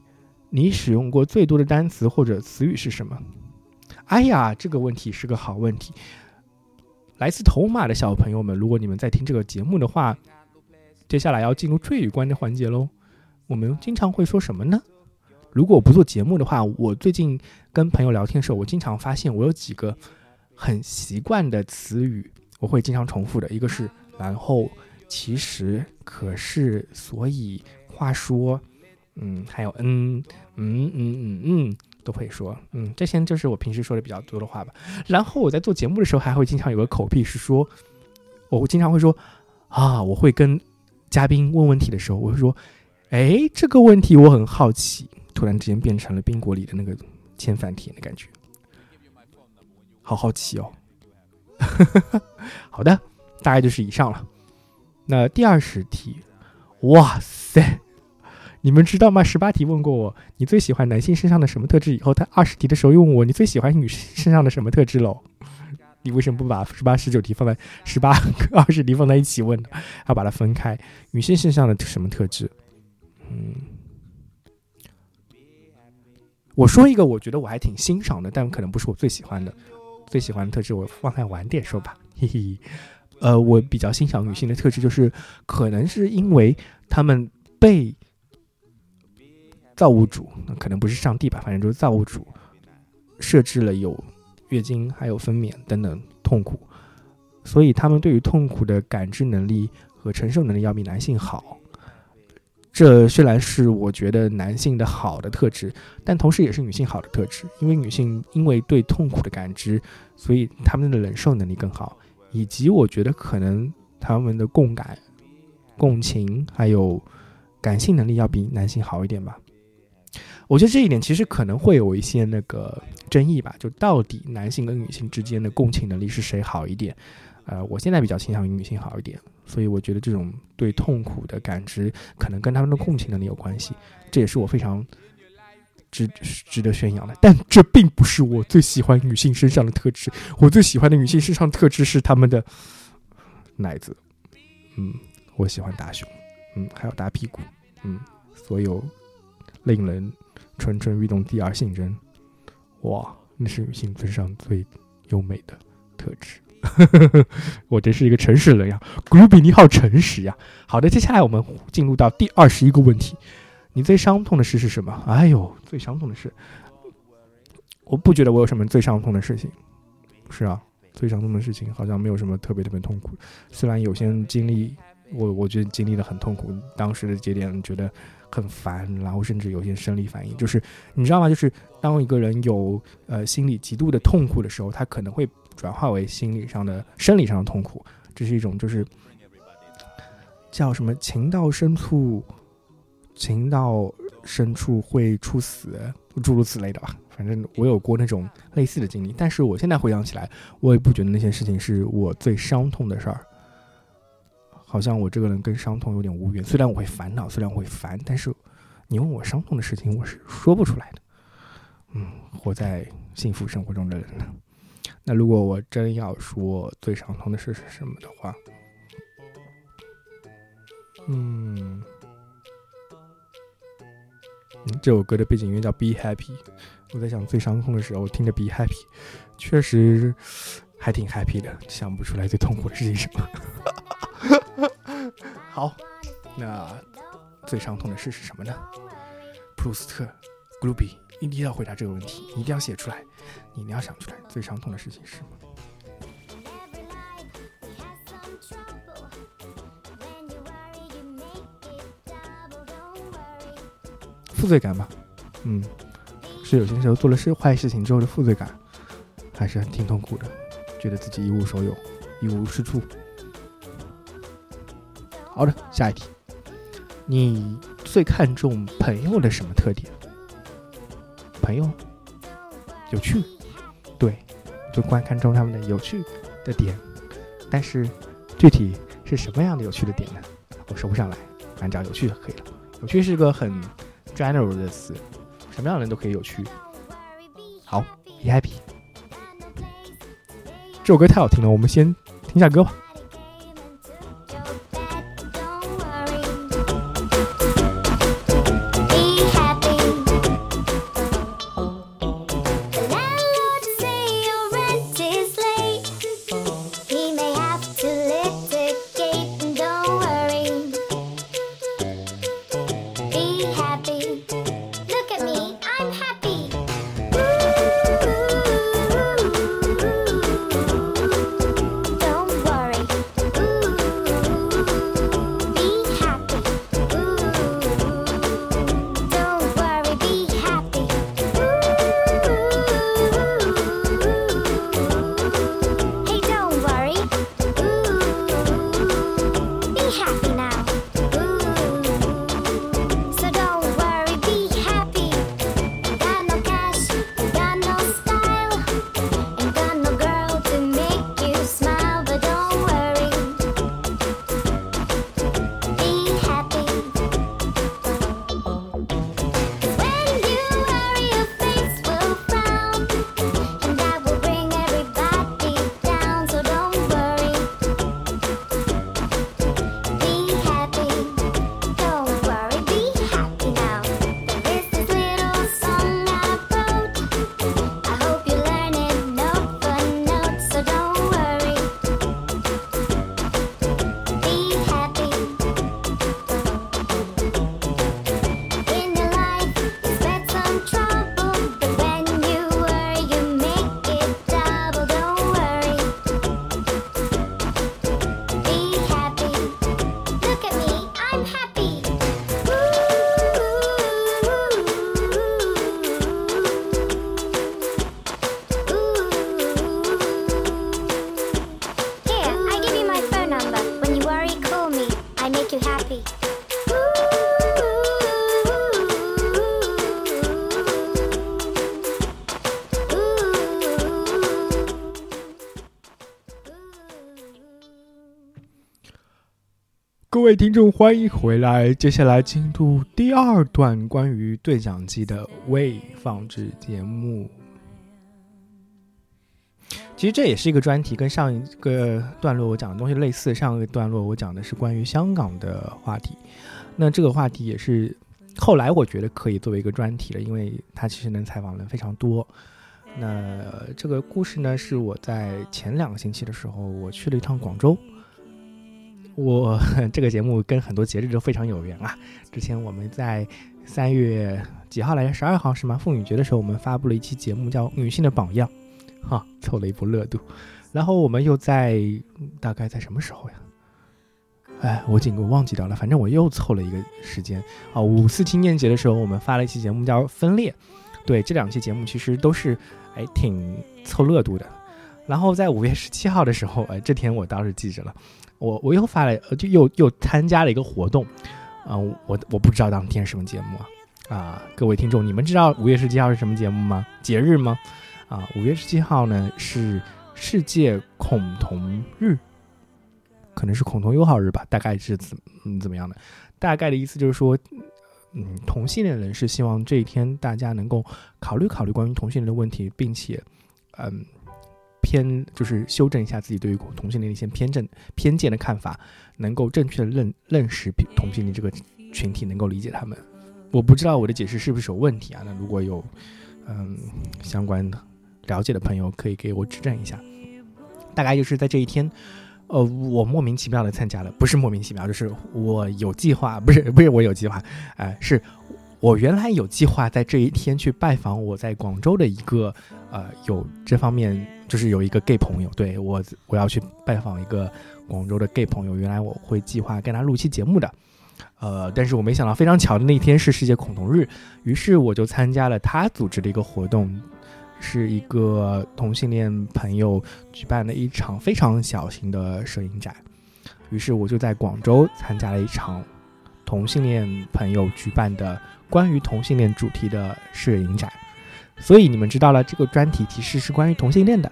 你使用过最多的单词或者词语是什么？哎呀，这个问题是个好问题。来自头马的小朋友们，如果你们在听这个节目的话。接下来要进入赘语关的环节喽。我们经常会说什么呢？如果我不做节目的话，我最近跟朋友聊天的时候，我经常发现我有几个很习惯的词语，我会经常重复的。一个是然后、其实、可是、所以、话说，嗯，还有嗯嗯嗯嗯嗯，都会说。嗯，这些就是我平时说的比较多的话吧。然后我在做节目的时候，还会经常有个口癖是说，我经常会说啊，我会跟。嘉宾问问题的时候，我会说：“哎，这个问题我很好奇。”突然之间变成了宾果里的那个千反田的感觉，好好奇哦。好的，大概就是以上了。那第二十题，哇塞，你们知道吗？十八题问过我你最喜欢男性身上的什么特质，以后他二十题的时候又问我你最喜欢女性身上的什么特质喽？你为什么不把十八、十九题放在十八、二十题放在一起问呢？要把它分开。女性身上的什么特质？嗯，我说一个，我觉得我还挺欣赏的，但可能不是我最喜欢的。最喜欢的特质，我放在晚点说吧。嘿嘿，呃，我比较欣赏女性的特质，就是可能是因为她们被造物主，可能不是上帝吧，反正就是造物主设置了有。月经还有分娩等等痛苦，所以她们对于痛苦的感知能力和承受能力要比男性好。这虽然是我觉得男性的好的特质，但同时也是女性好的特质。因为女性因为对痛苦的感知，所以她们的忍受能力更好，以及我觉得可能他们的共感、共情还有感性能力要比男性好一点吧。我觉得这一点其实可能会有一些那个争议吧，就到底男性跟女性之间的共情能力是谁好一点？呃，我现在比较倾向于女性好一点，所以我觉得这种对痛苦的感知可能跟他们的共情能力有关系，这也是我非常值值得宣扬的。但这并不是我最喜欢女性身上的特质，我最喜欢的女性身上特质是她们的奶子，嗯，我喜欢大胸，嗯，还有大屁股，嗯，所有令人。蠢蠢欲动，第二性征，哇，那是女性身上最优美的特质。我真是一个诚实人呀古比你好诚实呀。好的，接下来我们进入到第二十一个问题，你最伤痛的事是什么？哎呦，最伤痛的事，我不觉得我有什么最伤痛的事情。是啊，最伤痛的事情好像没有什么特别特别痛苦。虽然有些经历，我我觉得经历的很痛苦，当时的节点觉得很烦，然后甚至有些生理反应。就是你知道吗？就是当一个人有呃心理极度的痛苦的时候，他可能会转化为心理上的、生理上的痛苦。这是一种就是叫什么“情到深处，情到深处会出死”，诸如此类的吧。反正我有过那种类似的经历，但是我现在回想起来，我也不觉得那些事情是我最伤痛的事儿。好像我这个人跟伤痛有点无缘，虽然我会烦恼，虽然我会烦，但是你问我伤痛的事情，我是说不出来的。嗯，活在幸福生活中的人呢。那如果我真要说最伤痛的事是什么的话，嗯，嗯这首歌的背景音乐叫《Be Happy》。我在想最伤痛的时候听着《Be Happy》，确实还挺 happy 的，想不出来最痛苦的事情是什么。好，那最伤痛的事是什么呢？普鲁斯特、globe 一定要回答这个问题，一定要写出来，你一定要想出来最伤痛的事情是什么。负罪感吧，嗯，是有些时候做了事坏事情之后的负罪感，还是挺痛苦的，觉得自己一无所有，一无是处。好的，下一题，你最看重朋友的什么特点？朋友有趣，对，就观看中他们的有趣的点，但是具体是什么样的有趣的点呢？我说不上来，按照有趣就可以了。有趣是个很 general 的词，什么样的人都可以有趣。好，Be Happy，这首歌太好听了，我们先听下歌吧。各位听众，欢迎回来。接下来进入第二段关于对讲机的未放置节目。其实这也是一个专题，跟上一个段落我讲的东西类似。上一个段落我讲的是关于香港的话题，那这个话题也是后来我觉得可以作为一个专题了，因为它其实能采访人非常多。那这个故事呢，是我在前两个星期的时候，我去了一趟广州。我 这个节目跟很多节日都非常有缘啊。之前我们在三月几号来着？十二号是吗？妇女节的时候，我们发布了一期节目叫《女性的榜样》，哈，凑了一波热度。然后我们又在大概在什么时候呀？哎，我已经给我忘记掉了。反正我又凑了一个时间啊，五四青年节的时候，我们发了一期节目叫《分裂》。对，这两期节目其实都是哎挺凑热度的。然后在五月十七号的时候，哎，这天我倒是记着了，我我又发了，就又又参加了一个活动。嗯、我我不知道当天什么节目啊。啊，各位听众，你们知道五月十七号是什么节目吗？节日吗？啊，五月十七号呢是世界恐同日，可能是恐同友好日吧，大概是怎嗯怎么样的？大概的意思就是说，嗯，同性恋人士希望这一天大家能够考虑考虑关于同性恋的问题，并且，嗯，偏就是修正一下自己对于同性恋的一些偏正偏见的看法，能够正确的认认识同性恋这个群体，能够理解他们。我不知道我的解释是不是有问题啊？那如果有嗯相关的了解的朋友，可以给我指正一下。大概就是在这一天，呃，我莫名其妙的参加了，不是莫名其妙，就是我有计划，不是不是我有计划，哎、是我原来有计划在这一天去拜访我在广州的一个呃有这方面就是有一个 gay 朋友，对我我要去拜访一个广州的 gay 朋友，原来我会计划跟他录期节目的。呃，但是我没想到，非常巧的那一天是世界恐同日，于是我就参加了他组织的一个活动，是一个同性恋朋友举办的一场非常小型的摄影展。于是我就在广州参加了一场同性恋朋友举办的关于同性恋主题的摄影展。所以你们知道了，这个专题其实是关于同性恋的。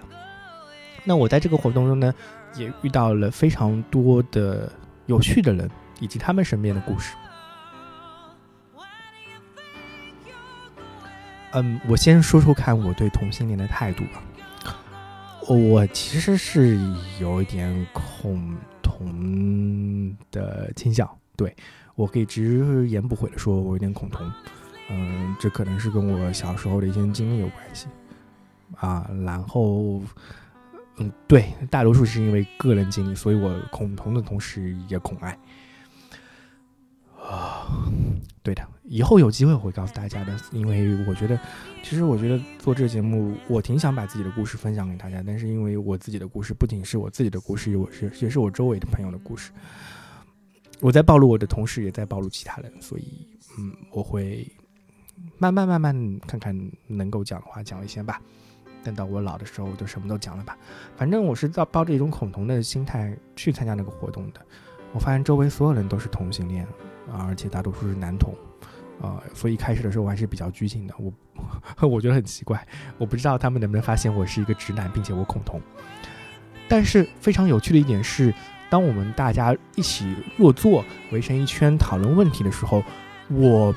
那我在这个活动中呢，也遇到了非常多的有趣的人。以及他们身边的故事。嗯，我先说说看我对同性恋的态度吧。我其实是有一点恐同的倾向，对我可以直言不讳的说，我有点恐同。嗯，这可能是跟我小时候的一些经历有关系啊。然后，嗯，对，大多数是因为个人经历，所以我恐同的同时也恐爱。啊，对的，以后有机会我会告诉大家的，因为我觉得，其实我觉得做这个节目，我挺想把自己的故事分享给大家，但是因为我自己的故事不仅是我自己的故事，我是也是我周围的朋友的故事，我在暴露我的同时，也在暴露其他人，所以，嗯，我会慢慢慢慢看看能够讲的话讲一些吧，等到我老的时候，就什么都讲了吧，反正我是抱抱着一种恐同的心态去参加那个活动的，我发现周围所有人都是同性恋。啊，而且大多数是男同，啊、所以开始的时候我还是比较拘谨的。我 我觉得很奇怪，我不知道他们能不能发现我是一个直男，并且我恐同。但是非常有趣的一点是，当我们大家一起落座，围成一圈讨论问题的时候，我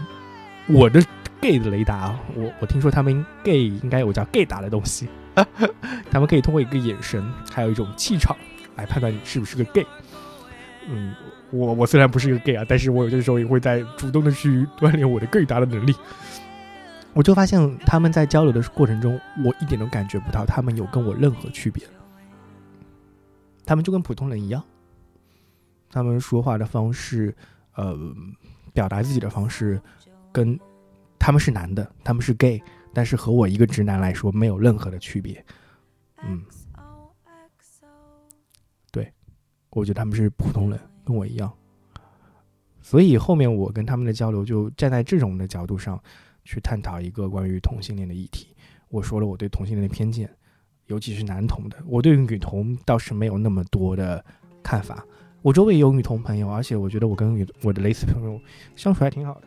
我的 gay 的雷达，我我听说他们 gay 应该有叫 gay 达的东西，他们可以通过一个眼神，还有一种气场来判断你是不是个 gay。嗯，我我虽然不是一个 gay 啊，但是我有些时候也会在主动的去锻炼我的 gay 达的能力。我就发现他们在交流的过程中，我一点都感觉不到他们有跟我任何区别。他们就跟普通人一样，他们说话的方式，呃，表达自己的方式，跟他们是男的，他们是 gay，但是和我一个直男来说没有任何的区别。嗯，对，我觉得他们是普通人，跟我一样。所以后面我跟他们的交流就站在这种的角度上去探讨一个关于同性恋的议题。我说了我对同性恋的偏见，尤其是男同的。我对女同倒是没有那么多的看法。我周围也有女同朋友，而且我觉得我跟女我的蕾丝朋友相处还挺好的。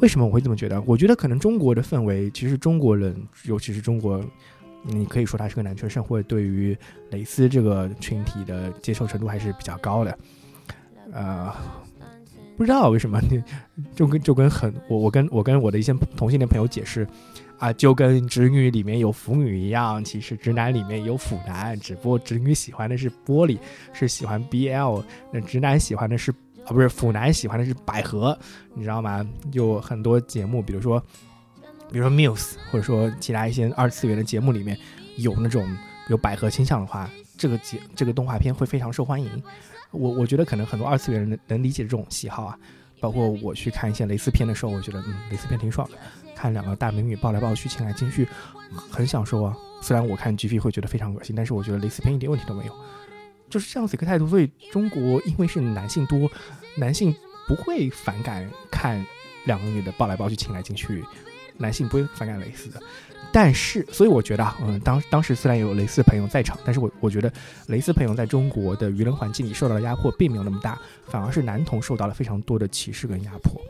为什么我会这么觉得？我觉得可能中国的氛围，其实中国人，尤其是中国，你可以说他是个男权社会，对于蕾丝这个群体的接受程度还是比较高的。呃，不知道为什么，你 就跟就跟很我我跟我跟我的一些同性恋朋友解释，啊，就跟直女里面有腐女一样，其实直男里面有腐男，只不过直女喜欢的是玻璃，是喜欢 BL，那直男喜欢的是啊不是腐男喜欢的是百合，你知道吗？有很多节目，比如说比如说 Muse，或者说其他一些二次元的节目里面有那种有百合倾向的话，这个节这个动画片会非常受欢迎。我我觉得可能很多二次元人能能理解这种喜好啊，包括我去看一些蕾丝片的时候，我觉得嗯蕾丝片挺爽的，看两个大美女抱来抱去、亲来亲去，很享受啊。虽然我看 GP 会觉得非常恶心，但是我觉得蕾丝边一点问题都没有，就是这样子一个态度。所以中国因为是男性多，男性不会反感看两个女的抱来抱去、亲来亲去，男性不会反感蕾丝的。但是，所以我觉得啊，嗯，当当时虽然有蕾丝朋友在场，但是我我觉得蕾丝朋友在中国的舆论环境里受到的压迫并没有那么大，反而是男同受到了非常多的歧视跟压迫。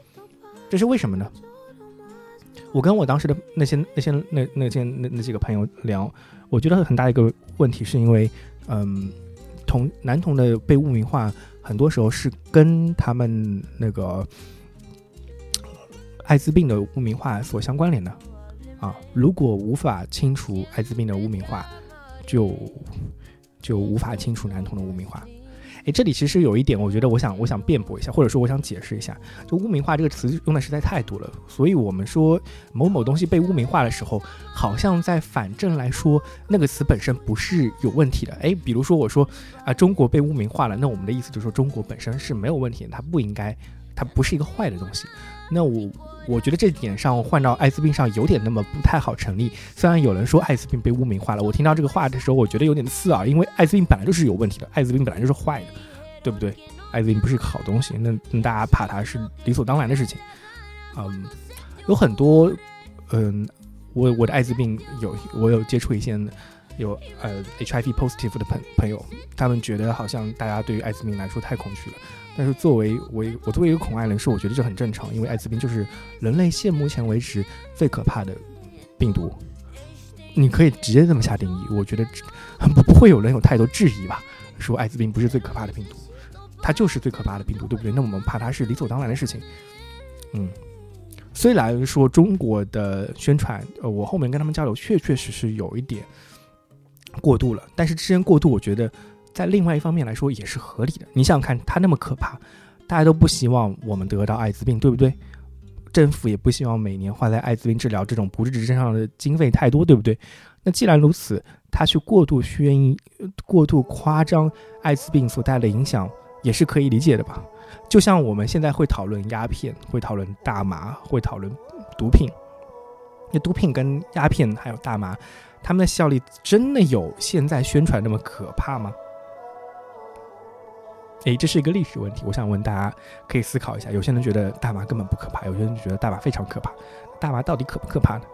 这是为什么呢？我跟我当时的那些那些那那些那那几个朋友聊，我觉得很大一个问题是因为，嗯，同男童的被污名化，很多时候是跟他们那个艾滋病的污名化所相关联的。啊，如果无法清除艾滋病的污名化，就就无法清除男童的污名化。诶，这里其实有一点，我觉得我想我想辩驳一下，或者说我想解释一下，就污名化这个词用的实在太多了，所以我们说某某东西被污名化的时候，好像在反正来说，那个词本身不是有问题的。诶，比如说我说啊，中国被污名化了，那我们的意思就是说中国本身是没有问题的，它不应该，它不是一个坏的东西。那我我觉得这点上换到艾滋病上有点那么不太好成立。虽然有人说艾滋病被污名化了，我听到这个话的时候，我觉得有点刺耳，因为艾滋病本来就是有问题的，艾滋病本来就是坏的，对不对？艾滋病不是一个好东西，那那大家怕它是理所当然的事情。嗯，有很多，嗯，我我的艾滋病有我有接触一些有呃 HIV positive 的朋朋友，他们觉得好像大家对于艾滋病来说太恐惧了。但是作为我我作为一个恐艾人士，我觉得这很正常，因为艾滋病就是人类现目前为止最可怕的病毒。你可以直接这么下定义，我觉得不不会有人有太多质疑吧？说艾滋病不是最可怕的病毒，它就是最可怕的病毒，对不对？那我们怕它是理所当然的事情。嗯，虽然说中国的宣传，呃，我后面跟他们交流，确确实实有一点过度了，但是之前过度，我觉得。在另外一方面来说也是合理的。你想想看，它那么可怕，大家都不希望我们得到艾滋病，对不对？政府也不希望每年花在艾滋病治疗这种不治之症上的经费太多，对不对？那既然如此，他去过度宣、过度夸张艾滋病所带来的影响，也是可以理解的吧？就像我们现在会讨论鸦片，会讨论大麻，会讨论毒品。那毒品跟鸦片还有大麻，他们的效力真的有现在宣传那么可怕吗？诶，这是一个历史问题，我想问大家，可以思考一下。有些人觉得大麻根本不可怕，有些人觉得大麻非常可怕。大麻到底可不可怕呢？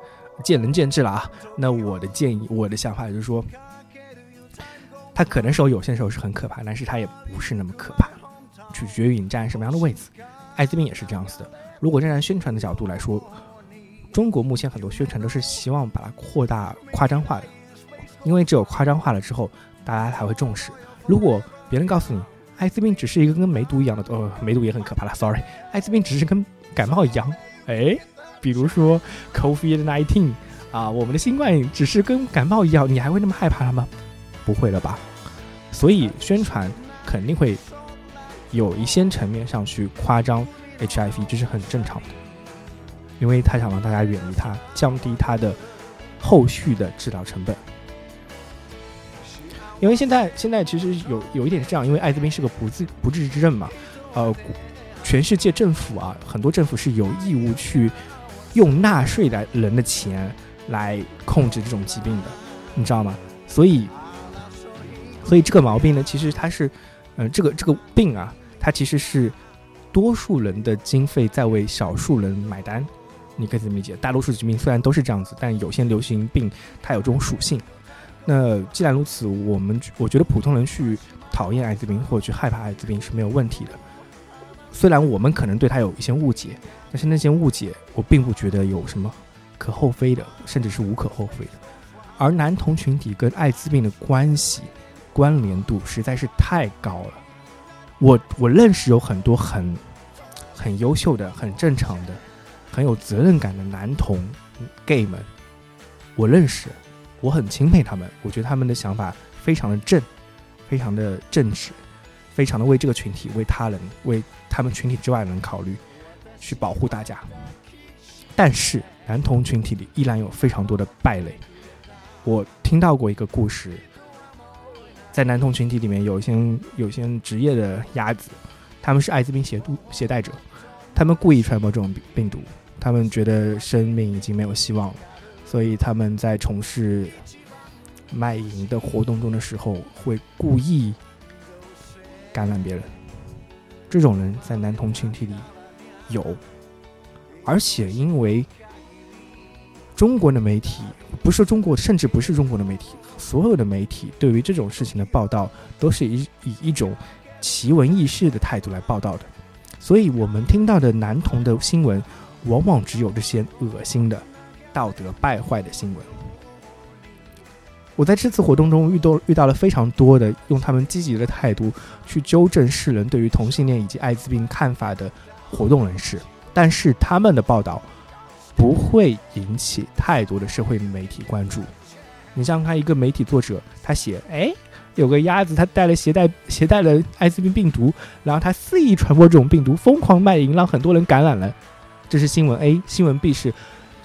见仁见智了啊。那我的建议，我的想法就是说，它可能时候有些时候是很可怕，但是它也不是那么可怕，取决于你站什么样的位置。艾滋病也是这样子的。如果站在宣传的角度来说，中国目前很多宣传都是希望把它扩大、夸张化的，因为只有夸张化了之后，大家才会重视。如果别人告诉你，艾滋病只是一个跟梅毒一样的，呃，梅毒也很可怕了。Sorry，艾滋病只是跟感冒一样。哎，比如说 COVID-19 啊，我们的新冠只是跟感冒一样，你还会那么害怕它吗？不会了吧？所以宣传肯定会有一些层面上去夸张 HIV，这是很正常的，因为他想让大家远离他，降低他的后续的治疗成本。因为现在现在其实有有一点是这样，因为艾滋病是个不治不治之症嘛，呃，全世界政府啊，很多政府是有义务去用纳税的人的钱来控制这种疾病的，你知道吗？所以，所以这个毛病呢，其实它是，呃，这个这个病啊，它其实是多数人的经费在为少数人买单，你可以这么理解。大多数疾病虽然都是这样子，但有些流行病它有这种属性。那既然如此，我们我觉得普通人去讨厌艾滋病或者去害怕艾滋病是没有问题的。虽然我们可能对他有一些误解，但是那些误解我并不觉得有什么可厚非的，甚至是无可厚非的。而男同群体跟艾滋病的关系关联度实在是太高了。我我认识有很多很很优秀的、很正常的、很有责任感的男童 gay 们，我认识。我很钦佩他们，我觉得他们的想法非常的正，非常的正直，非常的为这个群体、为他人、为他们群体之外的人考虑，去保护大家。但是男童群体里依然有非常多的败类。我听到过一个故事，在男童群体里面有一些有些职业的鸭子，他们是艾滋病携度携带者，他们故意传播这种病病毒，他们觉得生命已经没有希望了。所以他们在从事卖淫的活动中的时候，会故意感染别人。这种人在男同群体里有，而且因为中国的媒体，不是中国，甚至不是中国的媒体，所有的媒体对于这种事情的报道，都是以以一种奇闻异事的态度来报道的。所以我们听到的男童的新闻，往往只有这些恶心的、道德败坏的新闻。我在这次活动中遇到遇到了非常多的用他们积极的态度去纠正世人对于同性恋以及艾滋病看法的活动人士，但是他们的报道不会引起太多的社会媒体关注。你想想看，一个媒体作者他写，哎，有个鸭子他带了携带携带了艾滋病病毒，然后他肆意传播这种病毒，疯狂卖淫，让很多人感染了。这是新闻 A，新闻 B 是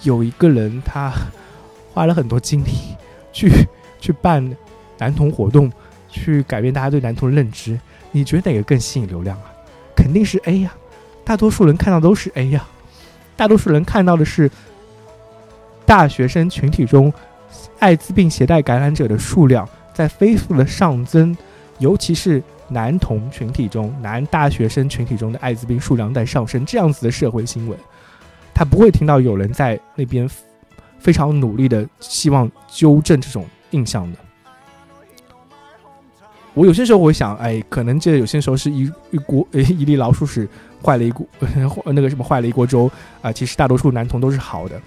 有一个人他 花了很多精力 去去办男童活动，去改变大家对男童的认知。你觉得哪个更吸引流量啊？肯定是 A 呀，大多数人看到都是 A 呀，大多数人看到的是大学生群体中艾滋病携带感染者的数量在飞速的上增，尤其是男童群体中、男大学生群体中的艾滋病数量在上升，这样子的社会新闻，他不会听到有人在那边非常努力的希望纠正这种印象的。我有些时候会想，哎，可能这有些时候是一一锅呃一粒老鼠屎坏了一锅 那个什么坏了一锅粥啊、其实大多数男童都是好的，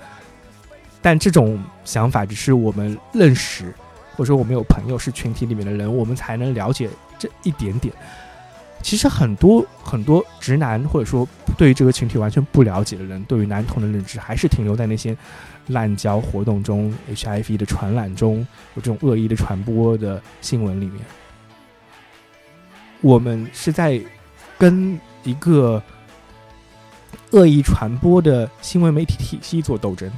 但这种想法只是我们认识，或者说我们有朋友是群体里面的人，我们才能了解这一点点。其实很多很多直男或者说对于这个群体完全不了解的人，对于男童的认知还是停留在那些滥交活动中、HIV 的传染中有这种恶意的传播的新闻里面。我们是在跟一个恶意传播的新闻媒体体系做斗争。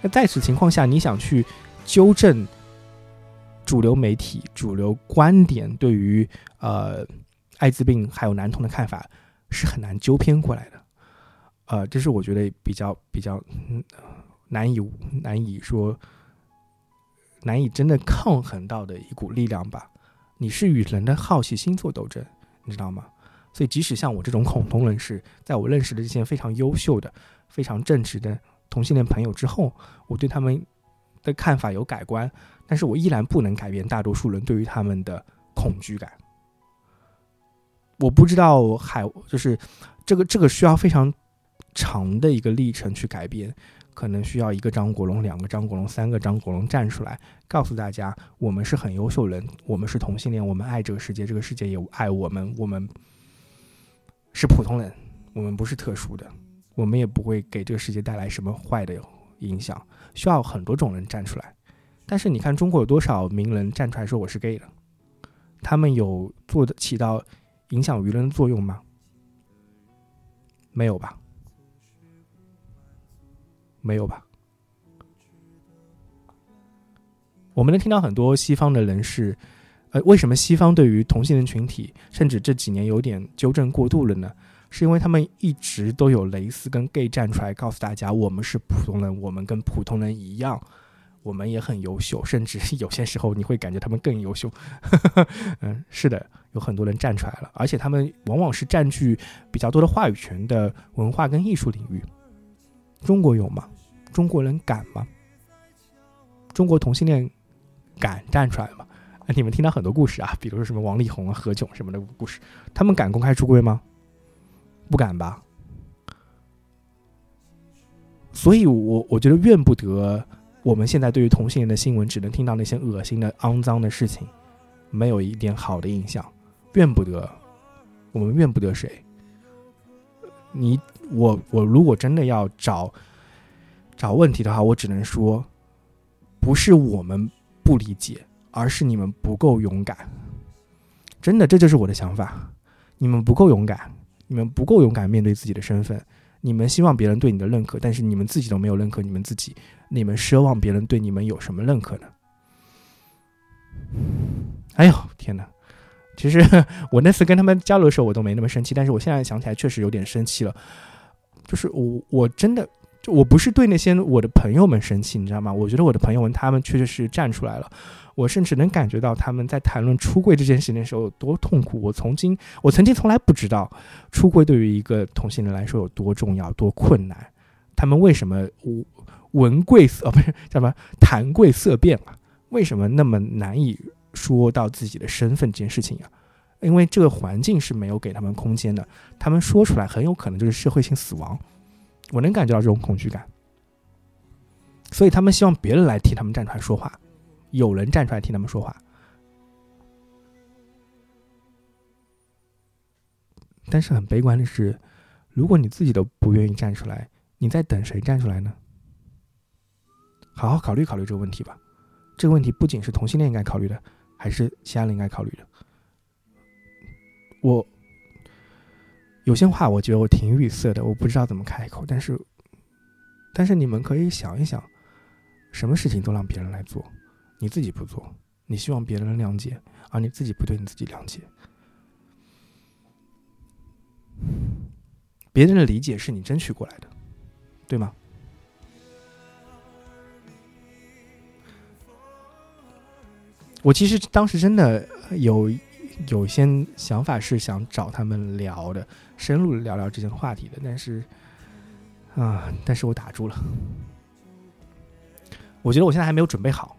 那在此情况下，你想去纠正主流媒体、主流观点对于呃艾滋病还有男童的看法，是很难纠偏过来的。呃，这是我觉得比较比较难以难以说难以真的抗衡到的一股力量吧。你是与人的好奇心做斗争，你知道吗？所以，即使像我这种恐同人士，在我认识的这些非常优秀的、非常正直的同性恋朋友之后，我对他们的看法有改观，但是我依然不能改变大多数人对于他们的恐惧感。我不知道海就是这个这个需要非常长的一个历程去改变，可能需要一个张国荣、两个张国荣、三个张国荣站出来，告诉大家我们是很优秀人，我们是同性恋，我们爱这个世界，这个世界也爱我们，我们是普通人，我们不是特殊的，我们也不会给这个世界带来什么坏的影响。需要很多种人站出来，但是你看中国有多少名人站出来说我是 gay 的？他们有做的起到影响舆论的作用吗？没有吧？没有吧？我们能听到很多西方的人士，呃，为什么西方对于同性恋群体，甚至这几年有点纠正过度了呢？是因为他们一直都有蕾丝跟 gay 站出来告诉大家，我们是普通人，我们跟普通人一样，我们也很优秀，甚至有些时候你会感觉他们更优秀。嗯，是的，有很多人站出来了，而且他们往往是占据比较多的话语权的文化跟艺术领域。中国有吗？中国人敢吗？中国同性恋敢站出来吗？你们听到很多故事啊，比如说什么王力宏啊、何炅什么的故事，他们敢公开出柜吗？不敢吧。所以我我觉得怨不得我们现在对于同性恋的新闻只能听到那些恶心的、肮脏的事情，没有一点好的印象，怨不得，我们怨不得谁。你我我如果真的要找找问题的话，我只能说，不是我们不理解，而是你们不够勇敢。真的，这就是我的想法。你们不够勇敢，你们不够勇敢面对自己的身份。你们希望别人对你的认可，但是你们自己都没有认可你们自己，你们奢望别人对你们有什么认可呢？哎呦，天哪！其实 我那次跟他们交流的时候，我都没那么生气，但是我现在想起来，确实有点生气了。就是我我真的我不是对那些我的朋友们生气，你知道吗？我觉得我的朋友们他们确实是站出来了，我甚至能感觉到他们在谈论出柜这件事情的时候有多痛苦。我曾经，我曾经从来不知道出柜对于一个同性恋来说有多重要、多困难。他们为什么闻闻贵色哦，不是叫什么谈贵色变啊？为什么那么难以说到自己的身份这件事情呀、因为这个环境是没有给他们空间的，他们说出来很有可能就是社会性死亡。我能感觉到这种恐惧感，所以他们希望别人来替他们站出来说话，有人站出来替他们说话。但是很悲观的是，如果你自己都不愿意站出来，你在等谁站出来呢？好好考虑考虑这个问题吧。这个问题不仅是同性恋应该考虑的，还是其他人应该考虑的。我有些话我觉得我挺语塞的，我不知道怎么开口，但是，但是你们可以想一想，什么事情都让别人来做，你自己不做，你希望别人谅解，而你自己不对你自己谅解，别人的理解是你争取过来的，对吗？我其实当时真的有有些想法是想找他们聊的，深入聊聊这些话题的，但是啊，但是我打住了。我觉得我现在还没有准备好，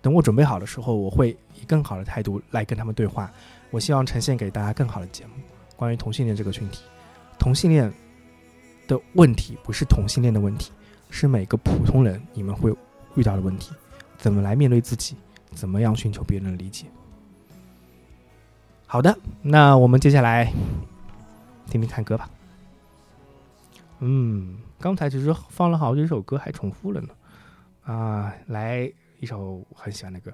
等我准备好的时候，我会以更好的态度来跟他们对话。我希望呈现给大家更好的节目，关于同性恋这个群体，同性恋的问题不是同性恋的问题，是每个普通人你们会遇到的问题，怎么来面对自己，怎么样寻求别人的理解。好的，那我们接下来听听看歌吧。嗯，刚才其实放了好几首歌，还重复了呢。啊，来一首我很喜欢的歌。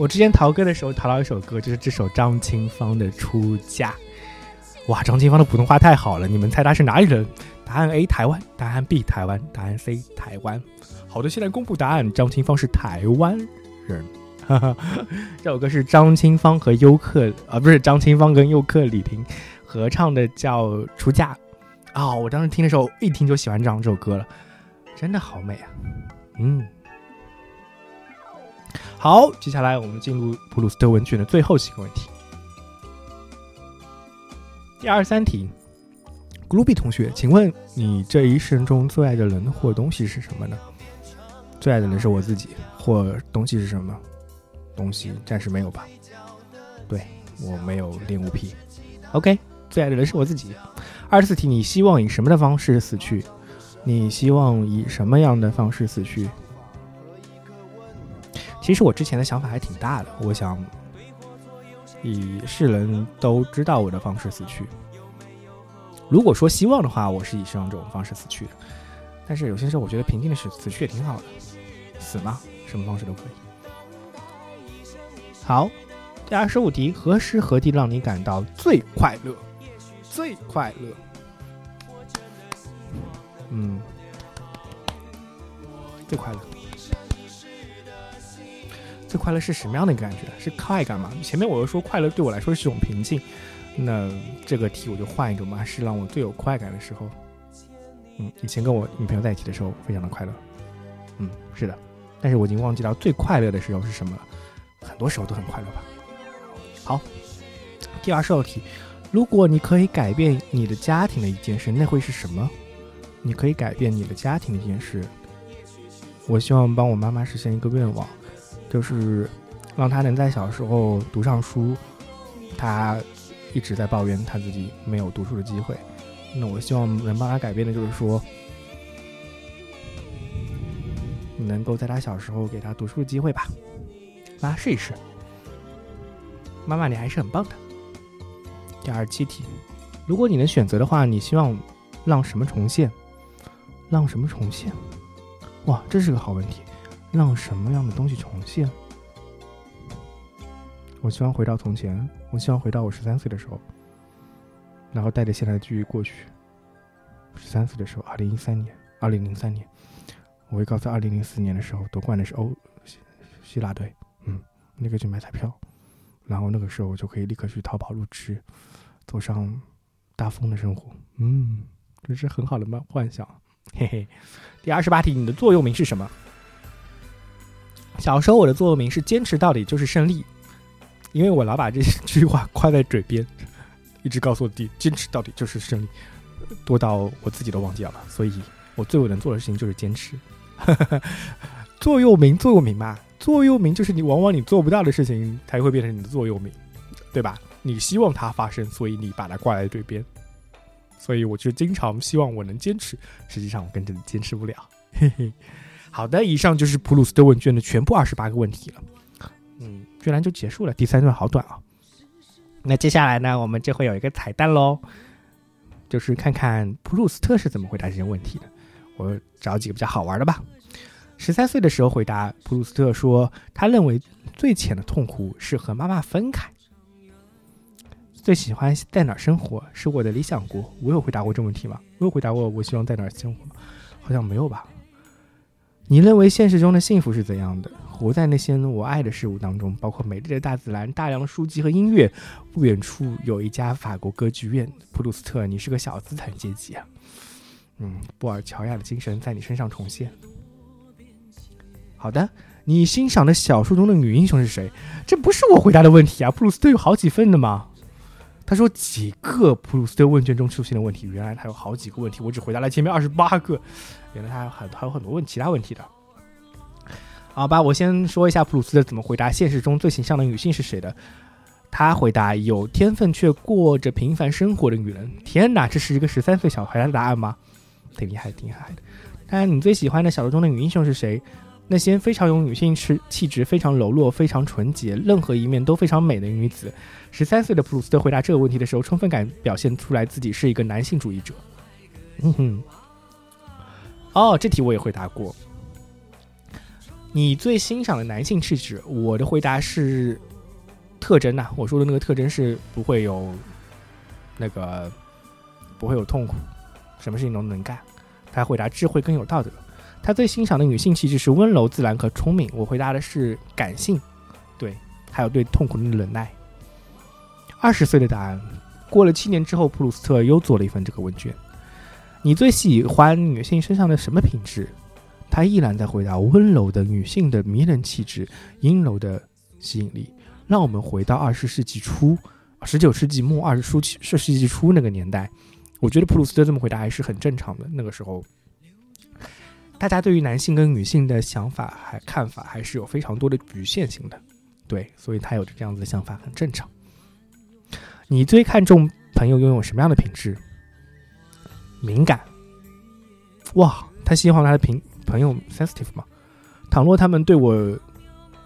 我之前淘歌的时候淘到一首歌，就是这首张清芳的《出嫁》。哇，张清芳的普通话太好了！你们猜她是哪里人？答案 A 台湾，答案 B 台湾，答案 C 台湾。好的，现在公布答案，张清芳是台湾人。这首歌是张清芳和优客啊，不是张清芳跟优客李婷合唱的，叫《出嫁》。啊、我当时听的时候，一听就喜欢上这首歌了，真的好美啊！嗯。好，接下来我们进入普鲁斯特问卷的最后几个问题。第二十三题，古鲁比同学，请问你这一生中最爱的人或东西是什么呢？最爱的人是我自己，或东西是什么？东西暂时没有吧？对我没有恋物癖。OK，最爱的人是我自己。二十四题，你希望以什么的方式死去？你希望以什么样的方式死去？其实我之前的想法还挺大的，我想以世人都知道我的方式死去。如果说希望的话，我是以上这种方式死去的。但是有些时候，我觉得平静的死死去也挺好的。死嘛，什么方式都可以。好，第二十五题，何时何地让你感到最快乐？最快乐。嗯，最快乐。最快乐是什么样的一个感觉？是快感吗？前面我又说快乐对我来说是一种平静，那这个题我就换一种吧，是让我最有快感的时候。嗯，以前跟我女朋友在一起的时候非常的快乐。嗯，是的，但是我已经忘记到最快乐的时候是什么了。很多时候都很快乐吧。好，第二十二题，如果你可以改变你的家庭的一件事，那会是什么？你可以改变你的家庭的一件事。我希望帮我妈妈实现一个愿望，就是让他能在小时候读上书。他一直在抱怨他自己没有读书的机会，那我希望能帮他改变的就是说，能够在他小时候给他读书的机会吧。妈，试一试。妈妈，你还是很棒的。第二十七题，如果你能选择的话，你希望让什么重现？让什么重现？哇，这是个好问题。让什么样的东西重现？我希望回到从前，我希望回到我十三岁的时候，然后带着现在的记忆过去。十三岁的时候，二零一三年，二零零三年，我会告诉二零零四年的时候夺冠的是欧希希腊队。嗯，那个去买彩票，然后那个时候我就可以立刻去淘宝入职，走上大风的生活。嗯，这是很好的梦幻想，嘿嘿。第二十八题，你的座右铭是什么？小时候我的座右铭是坚持到底就是胜利，因为我老把这句话挂在嘴边，一直告诉我弟坚持到底就是胜利，多到我自己都忘记了，所以我最能做的事情就是坚持。座右铭，座右铭嘛，座右铭就是你往往你做不到的事情才会变成你的座右铭，对吧？你希望它发生，所以你把它挂在嘴边。所以我就经常希望我能坚持，实际上我根本坚持不了。嘿嘿。好的，以上就是普鲁斯特问卷的全部二十八个问题了。嗯，居然就结束了，第三段好短啊。那接下来呢，我们就会有一个彩蛋喽，就是看看普鲁斯特是怎么回答这些问题的。我找几个比较好玩的吧。十三岁的时候回答，普鲁斯特说，他认为最浅的痛苦是和妈妈分开。最喜欢在哪儿生活是我的理想国。我有回答过这个问题吗？我有回答过我希望在哪儿生活吗？好像没有吧。你认为现实中的幸福是怎样的？活在那些我爱的事物当中，包括美丽的大自然、大量的书籍和音乐。不远处有一家法国歌剧院。普鲁斯特，你是个小资产阶级啊。嗯，布尔乔亚的精神在你身上重现。好的，你欣赏的小说中的女英雄是谁？这不是我回答的问题啊。普鲁斯特有好几份的吗？他说几个普鲁斯特问卷中出现的问题，原来他有好几个问题，我只回答了前面二十八个，原来他还有很还有很多问其他问题的。好吧，我先说一下普鲁斯特怎么回答现实中最形象的女性是谁的。他回答有天分却过着平凡生活的女人。天哪，这是一个十三岁小孩的答案吗？挺厉害，挺厉害的。那你最喜欢的小说中的女英雄是谁？那些非常有女性气气质、非常柔弱、非常纯洁，任何一面都非常美的女子。十三岁的普鲁斯特回答这个问题的时候，充分感表现出来自己是一个男性主义者。嗯哼。哦，这题我也回答过。你最欣赏的男性气质？我的回答是特征呐、我说的那个特征是不会有那个不会有痛苦，什么事情都能干。他回答智慧更有道德。他最欣赏的女性气质是温柔、自然和聪明。我回答的是感性，对，还有对痛苦的忍耐。二十岁的答案，过了七年之后，普鲁斯特又做了一份这个问卷。你最喜欢女性身上的什么品质？他依然在回答温柔的女性的迷人气质、阴柔的吸引力。让我们回到二十世纪初、十九世纪末、二十世纪世纪初那个年代，我觉得普鲁斯特这么回答还是很正常的。那个时候。大家对于男性跟女性的想法还看法还是有非常多的局限性的，对，所以他有着这样子的想法很正常。你最看重朋友拥有什么样的品质？敏感。哇，他希望他的朋朋友 sensitive 吗？倘若他们对我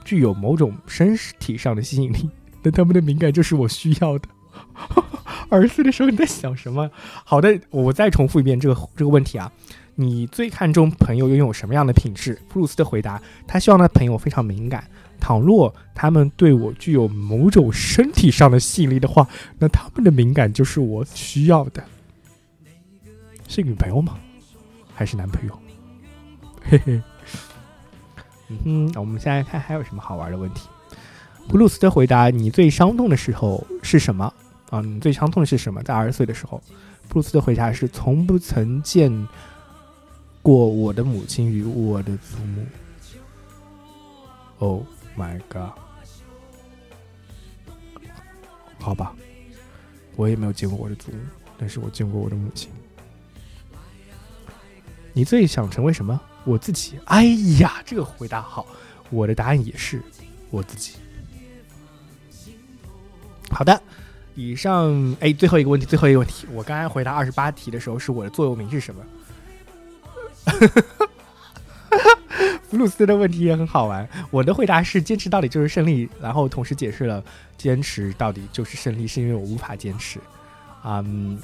具有某种身体上的吸引力，那他们的敏感就是我需要的。二十岁的时候你在想什么？好的，我再重复一遍这个这个问题啊。你最看重朋友拥有什么样的品质？普鲁斯的回答：他希望他朋友非常敏感。倘若他们对我具有某种身体上的吸引力的话，那他们的敏感就是我需要的。是女朋友吗？还是男朋友？嘿嘿。嗯哼，那我们现在看还有什么好玩的问题。普鲁斯的回答：你最伤痛的时候是什么？啊，你最伤痛的是什么？在二十岁的时候，普鲁斯的回答是：从不曾见过我的母亲与我的祖母。Oh my god！好吧，我也没有见过我的祖母，但是我见过我的母亲。你最想成为什么？我自己。哎呀，这个回答好，我的答案也是我自己。好的，以上哎，最后一个问题，最后一个问题，我刚才回答二十八题的时候，是我的座右铭是什么？弗鲁斯的问题也很好玩，我的回答是坚持到底就是胜利，然后同时解释了坚持到底就是胜利，是因为我无法坚持。嗯，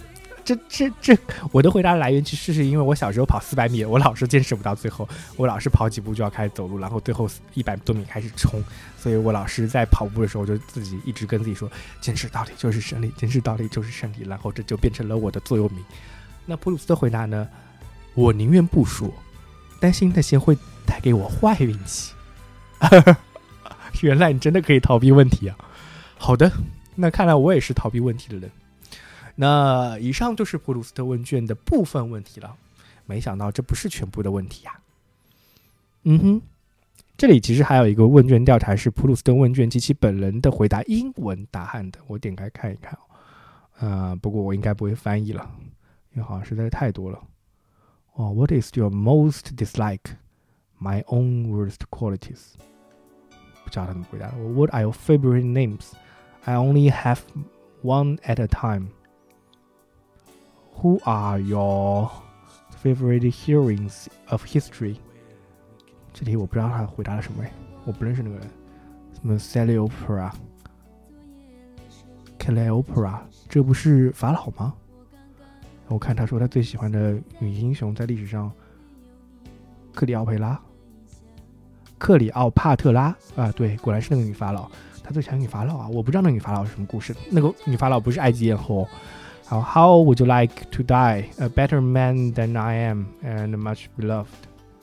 这这这，我的回答来源其实是因为我小时候跑四百米，我老是坚持不到最后，我老是跑几步就要开始走路，然后最后一百多米开始冲，所以我老是在跑步的时候就自己一直跟自己说，坚持到底就是胜利，坚持到底就是胜利，然后这就变成了我的座右铭。那普鲁斯的回答呢？我宁愿不说，担心那些会带给我坏运气。原来你真的可以逃避问题啊！好的，那看来我也是逃避问题的人。那以上就是普鲁斯特问卷的部分问题了。没想到这不是全部的问题呀、嗯哼，这里其实还有一个问卷调查是普鲁斯特问卷及其本人的回答英文答案的，我点开看一看哦。呃，不过我应该不会翻译了，因为好像实在是太多了。哦、w h a t is your most dislike? My own worst qualities. 不知道他们回答的。What are your favorite names? I only have one at a time. Who are your favorite heroines of history? 这题我不知道他回答了什么哎，我不认识那个人。什么 Cleopatra、Cleopatra，这不是法老吗？ 我看他说他最喜欢的女英雄在历史上，克里奥佩拉、克里奥帕特拉啊，对，果然是那个女法老。他最喜欢女法老啊，我不知道那个女法老是什么故事。那个女法老不是埃及艳后。好，How would you like to die? A better man than I am and much beloved。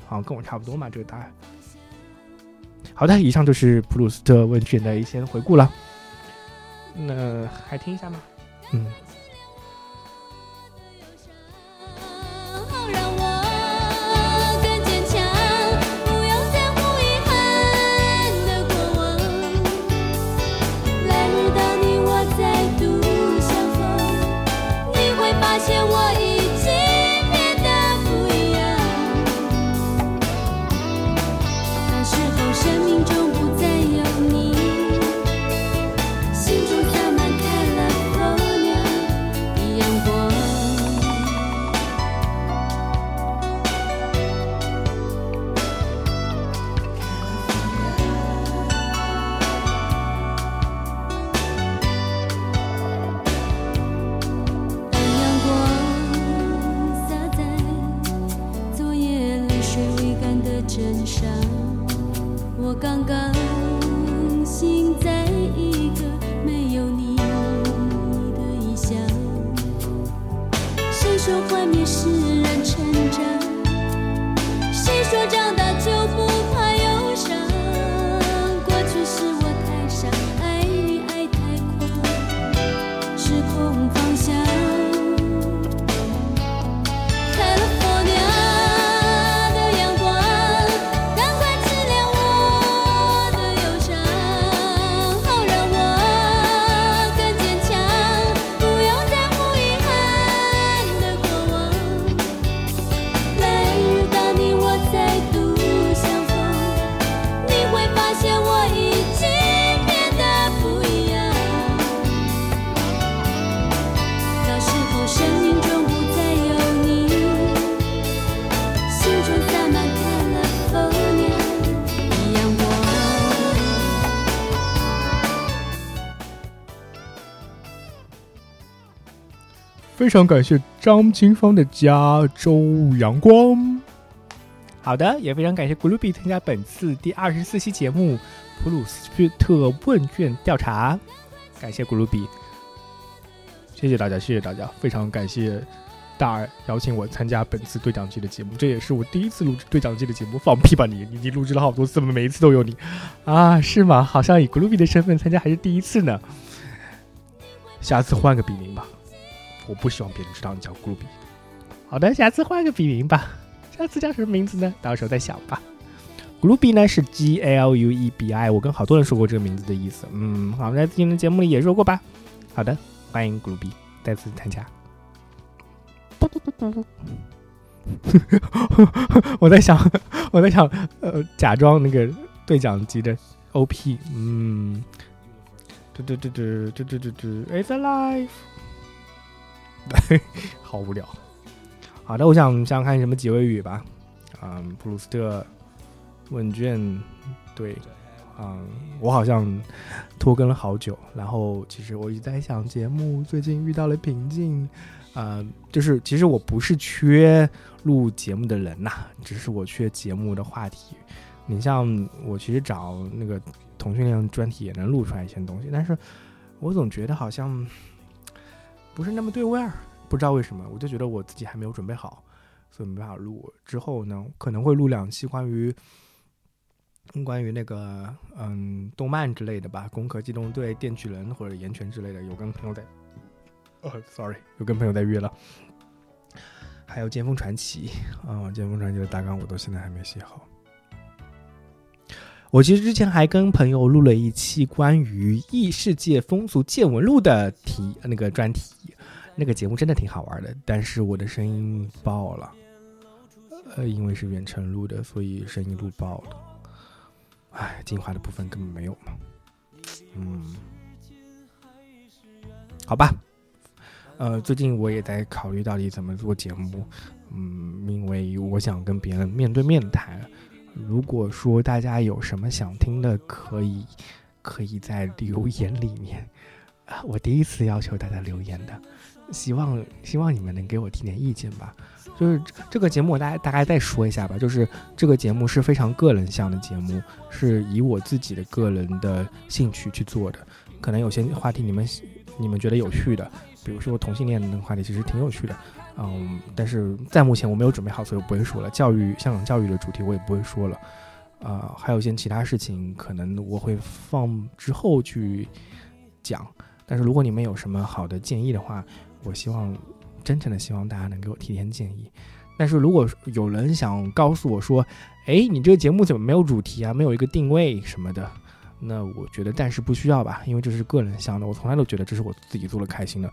好像跟我差不多嘛，这个答案。好的，以上就是普鲁斯特问卷的一些回顾了。那还听一下吗？嗯。非常感谢张清芳的加州阳光。好的，也非常感谢古鲁比参加本次第二十四期节目普鲁斯特问卷调查，感谢古鲁比，谢谢大家，谢谢大家，非常感谢大二邀请我参加本次对讲机的节目，这也是我第一次录制对讲机的节目，放屁吧你！你你录制了好多次，每一次都有你啊？是吗？好像以古鲁比的身份参加还是第一次呢。下次换个笔名吧，我不希望别人知道你叫古鲁比。好的，下次换个笔名吧。下次叫什么名字呢？到时候再想吧。古鲁比呢是 G L U E B I，我跟好多人说过这个名字的意思。嗯，好，在之前的节目里也说过吧。好的，欢迎古鲁比再次参加。我在想，我在想，呃，假装那个对讲机的 O P，嗯，嘟嘟嘟嘟嘟嘟嘟嘟，It's alive，好无聊。好的，我想想看什么结尾语吧。嗯，普鲁斯特问卷，对，嗯，我好像拖更了好久，然后其实我一直在想，节目最近遇到了瓶颈，呃，就是其实我不是缺录节目的人呐、只是我缺节目的话题。你像我其实找那个同性恋专题也能录出来一些东西，但是我总觉得好像不是那么对味儿。不知道为什么，我就觉得我自己还没有准备好，所以没办法录。之后呢，可能会录两期关于关于那个嗯动漫之类的吧，《攻壳机动队》《电锯人》或者《岩泉》之类的，有跟朋友在，呃，sorry，有跟朋友在约了。还有《剑锋传奇》啊，《剑锋传奇》的大纲我到现在还没写好。我其实之前还跟朋友录了一期关于异世界风俗见闻录的题那个专题，那个节目真的挺好玩的，但是我的声音爆了，呃，因为是远程录的，所以声音录爆了。唉，精华的部分根本没有嘛。嗯，好吧。呃，最近我也在考虑到底怎么做节目。嗯，因为我想跟别人面对面谈。如果说大家有什么想听的，可以可以在留言里面。啊，我第一次要求大家留言的，希望希望你们能给我提点意见吧。就是这个节目，我大概大概再说一下吧。就是这个节目是非常个人向的节目，是以我自己的个人的兴趣去做的。可能有些话题你们你们觉得有趣的，比如说同性恋的话题，其实挺有趣的。嗯，但是在目前我没有准备好，所以我不会说了。教育香港教育的主题我也不会说了。啊、还有一些其他事情，可能我会放之后去讲。但是如果你们有什么好的建议的话，我希望真诚的希望大家能给我提点建议。但是如果有人想告诉我说，哎，你这个节目怎么没有主题啊，没有一个定位什么的，那我觉得暂时不需要吧，因为这是个人向的，我从来都觉得这是我自己做的开心的。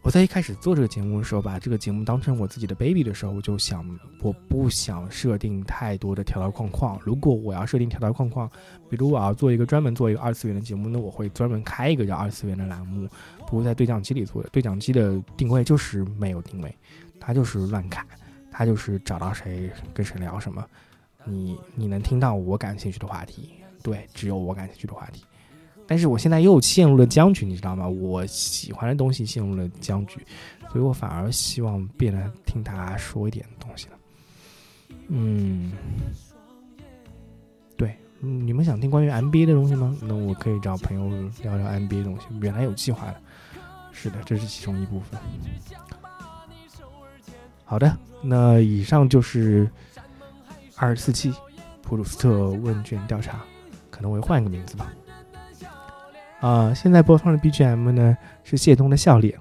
我在一开始做这个节目的时候，把这个节目当成我自己的 baby 的时候，我就想，我不想设定太多的条条框框。如果我要设定条条框框，比如我要做一个专门做一个二次元的节目，那我会专门开一个叫二次元的栏目，不会在对讲机里做的。对讲机的定位就是没有定位，它就是乱砍，它就是找到谁跟谁聊什么，你你能听到我感兴趣的话题，对，只有我感兴趣的话题。但是我现在又陷入了僵局，你知道吗？我喜欢的东西陷入了僵局，所以我反而希望变得听他说一点东西了。嗯，对，你们想听关于 NBA 的东西吗？那我可以找朋友聊聊 NBA 的东西。原来有计划的，是的，这是其中一部分。好的，那以上就是二十四期普鲁斯特问卷调查，可能我会换一个名字吧。啊、现在播放的 BGM 呢是谢东的笑脸。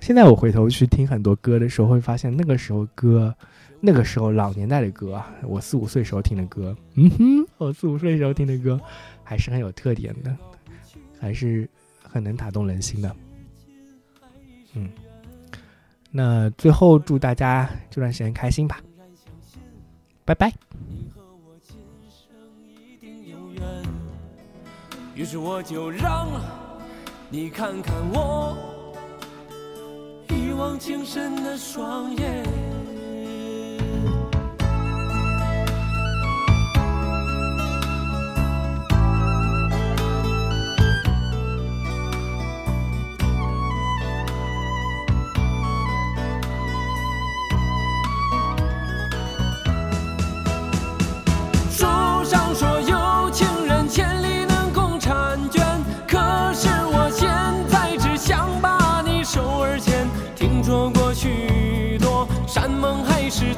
现在我回头去听很多歌的时候，会发现那个时候歌，那个时候老年代的歌啊，我四五岁时候听的歌，嗯哼，我四五岁时候听的歌，还是很有特点的，还是很能打动人心的。嗯，那最后祝大家这段时间开心吧，拜拜。于是我就让你看看我一往情深的双眼。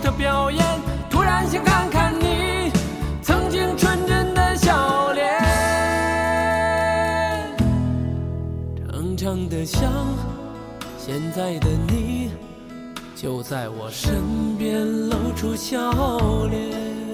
的表演，突然想看看你曾经纯真的笑脸，长长的像现在的你，就在我身边露出笑脸。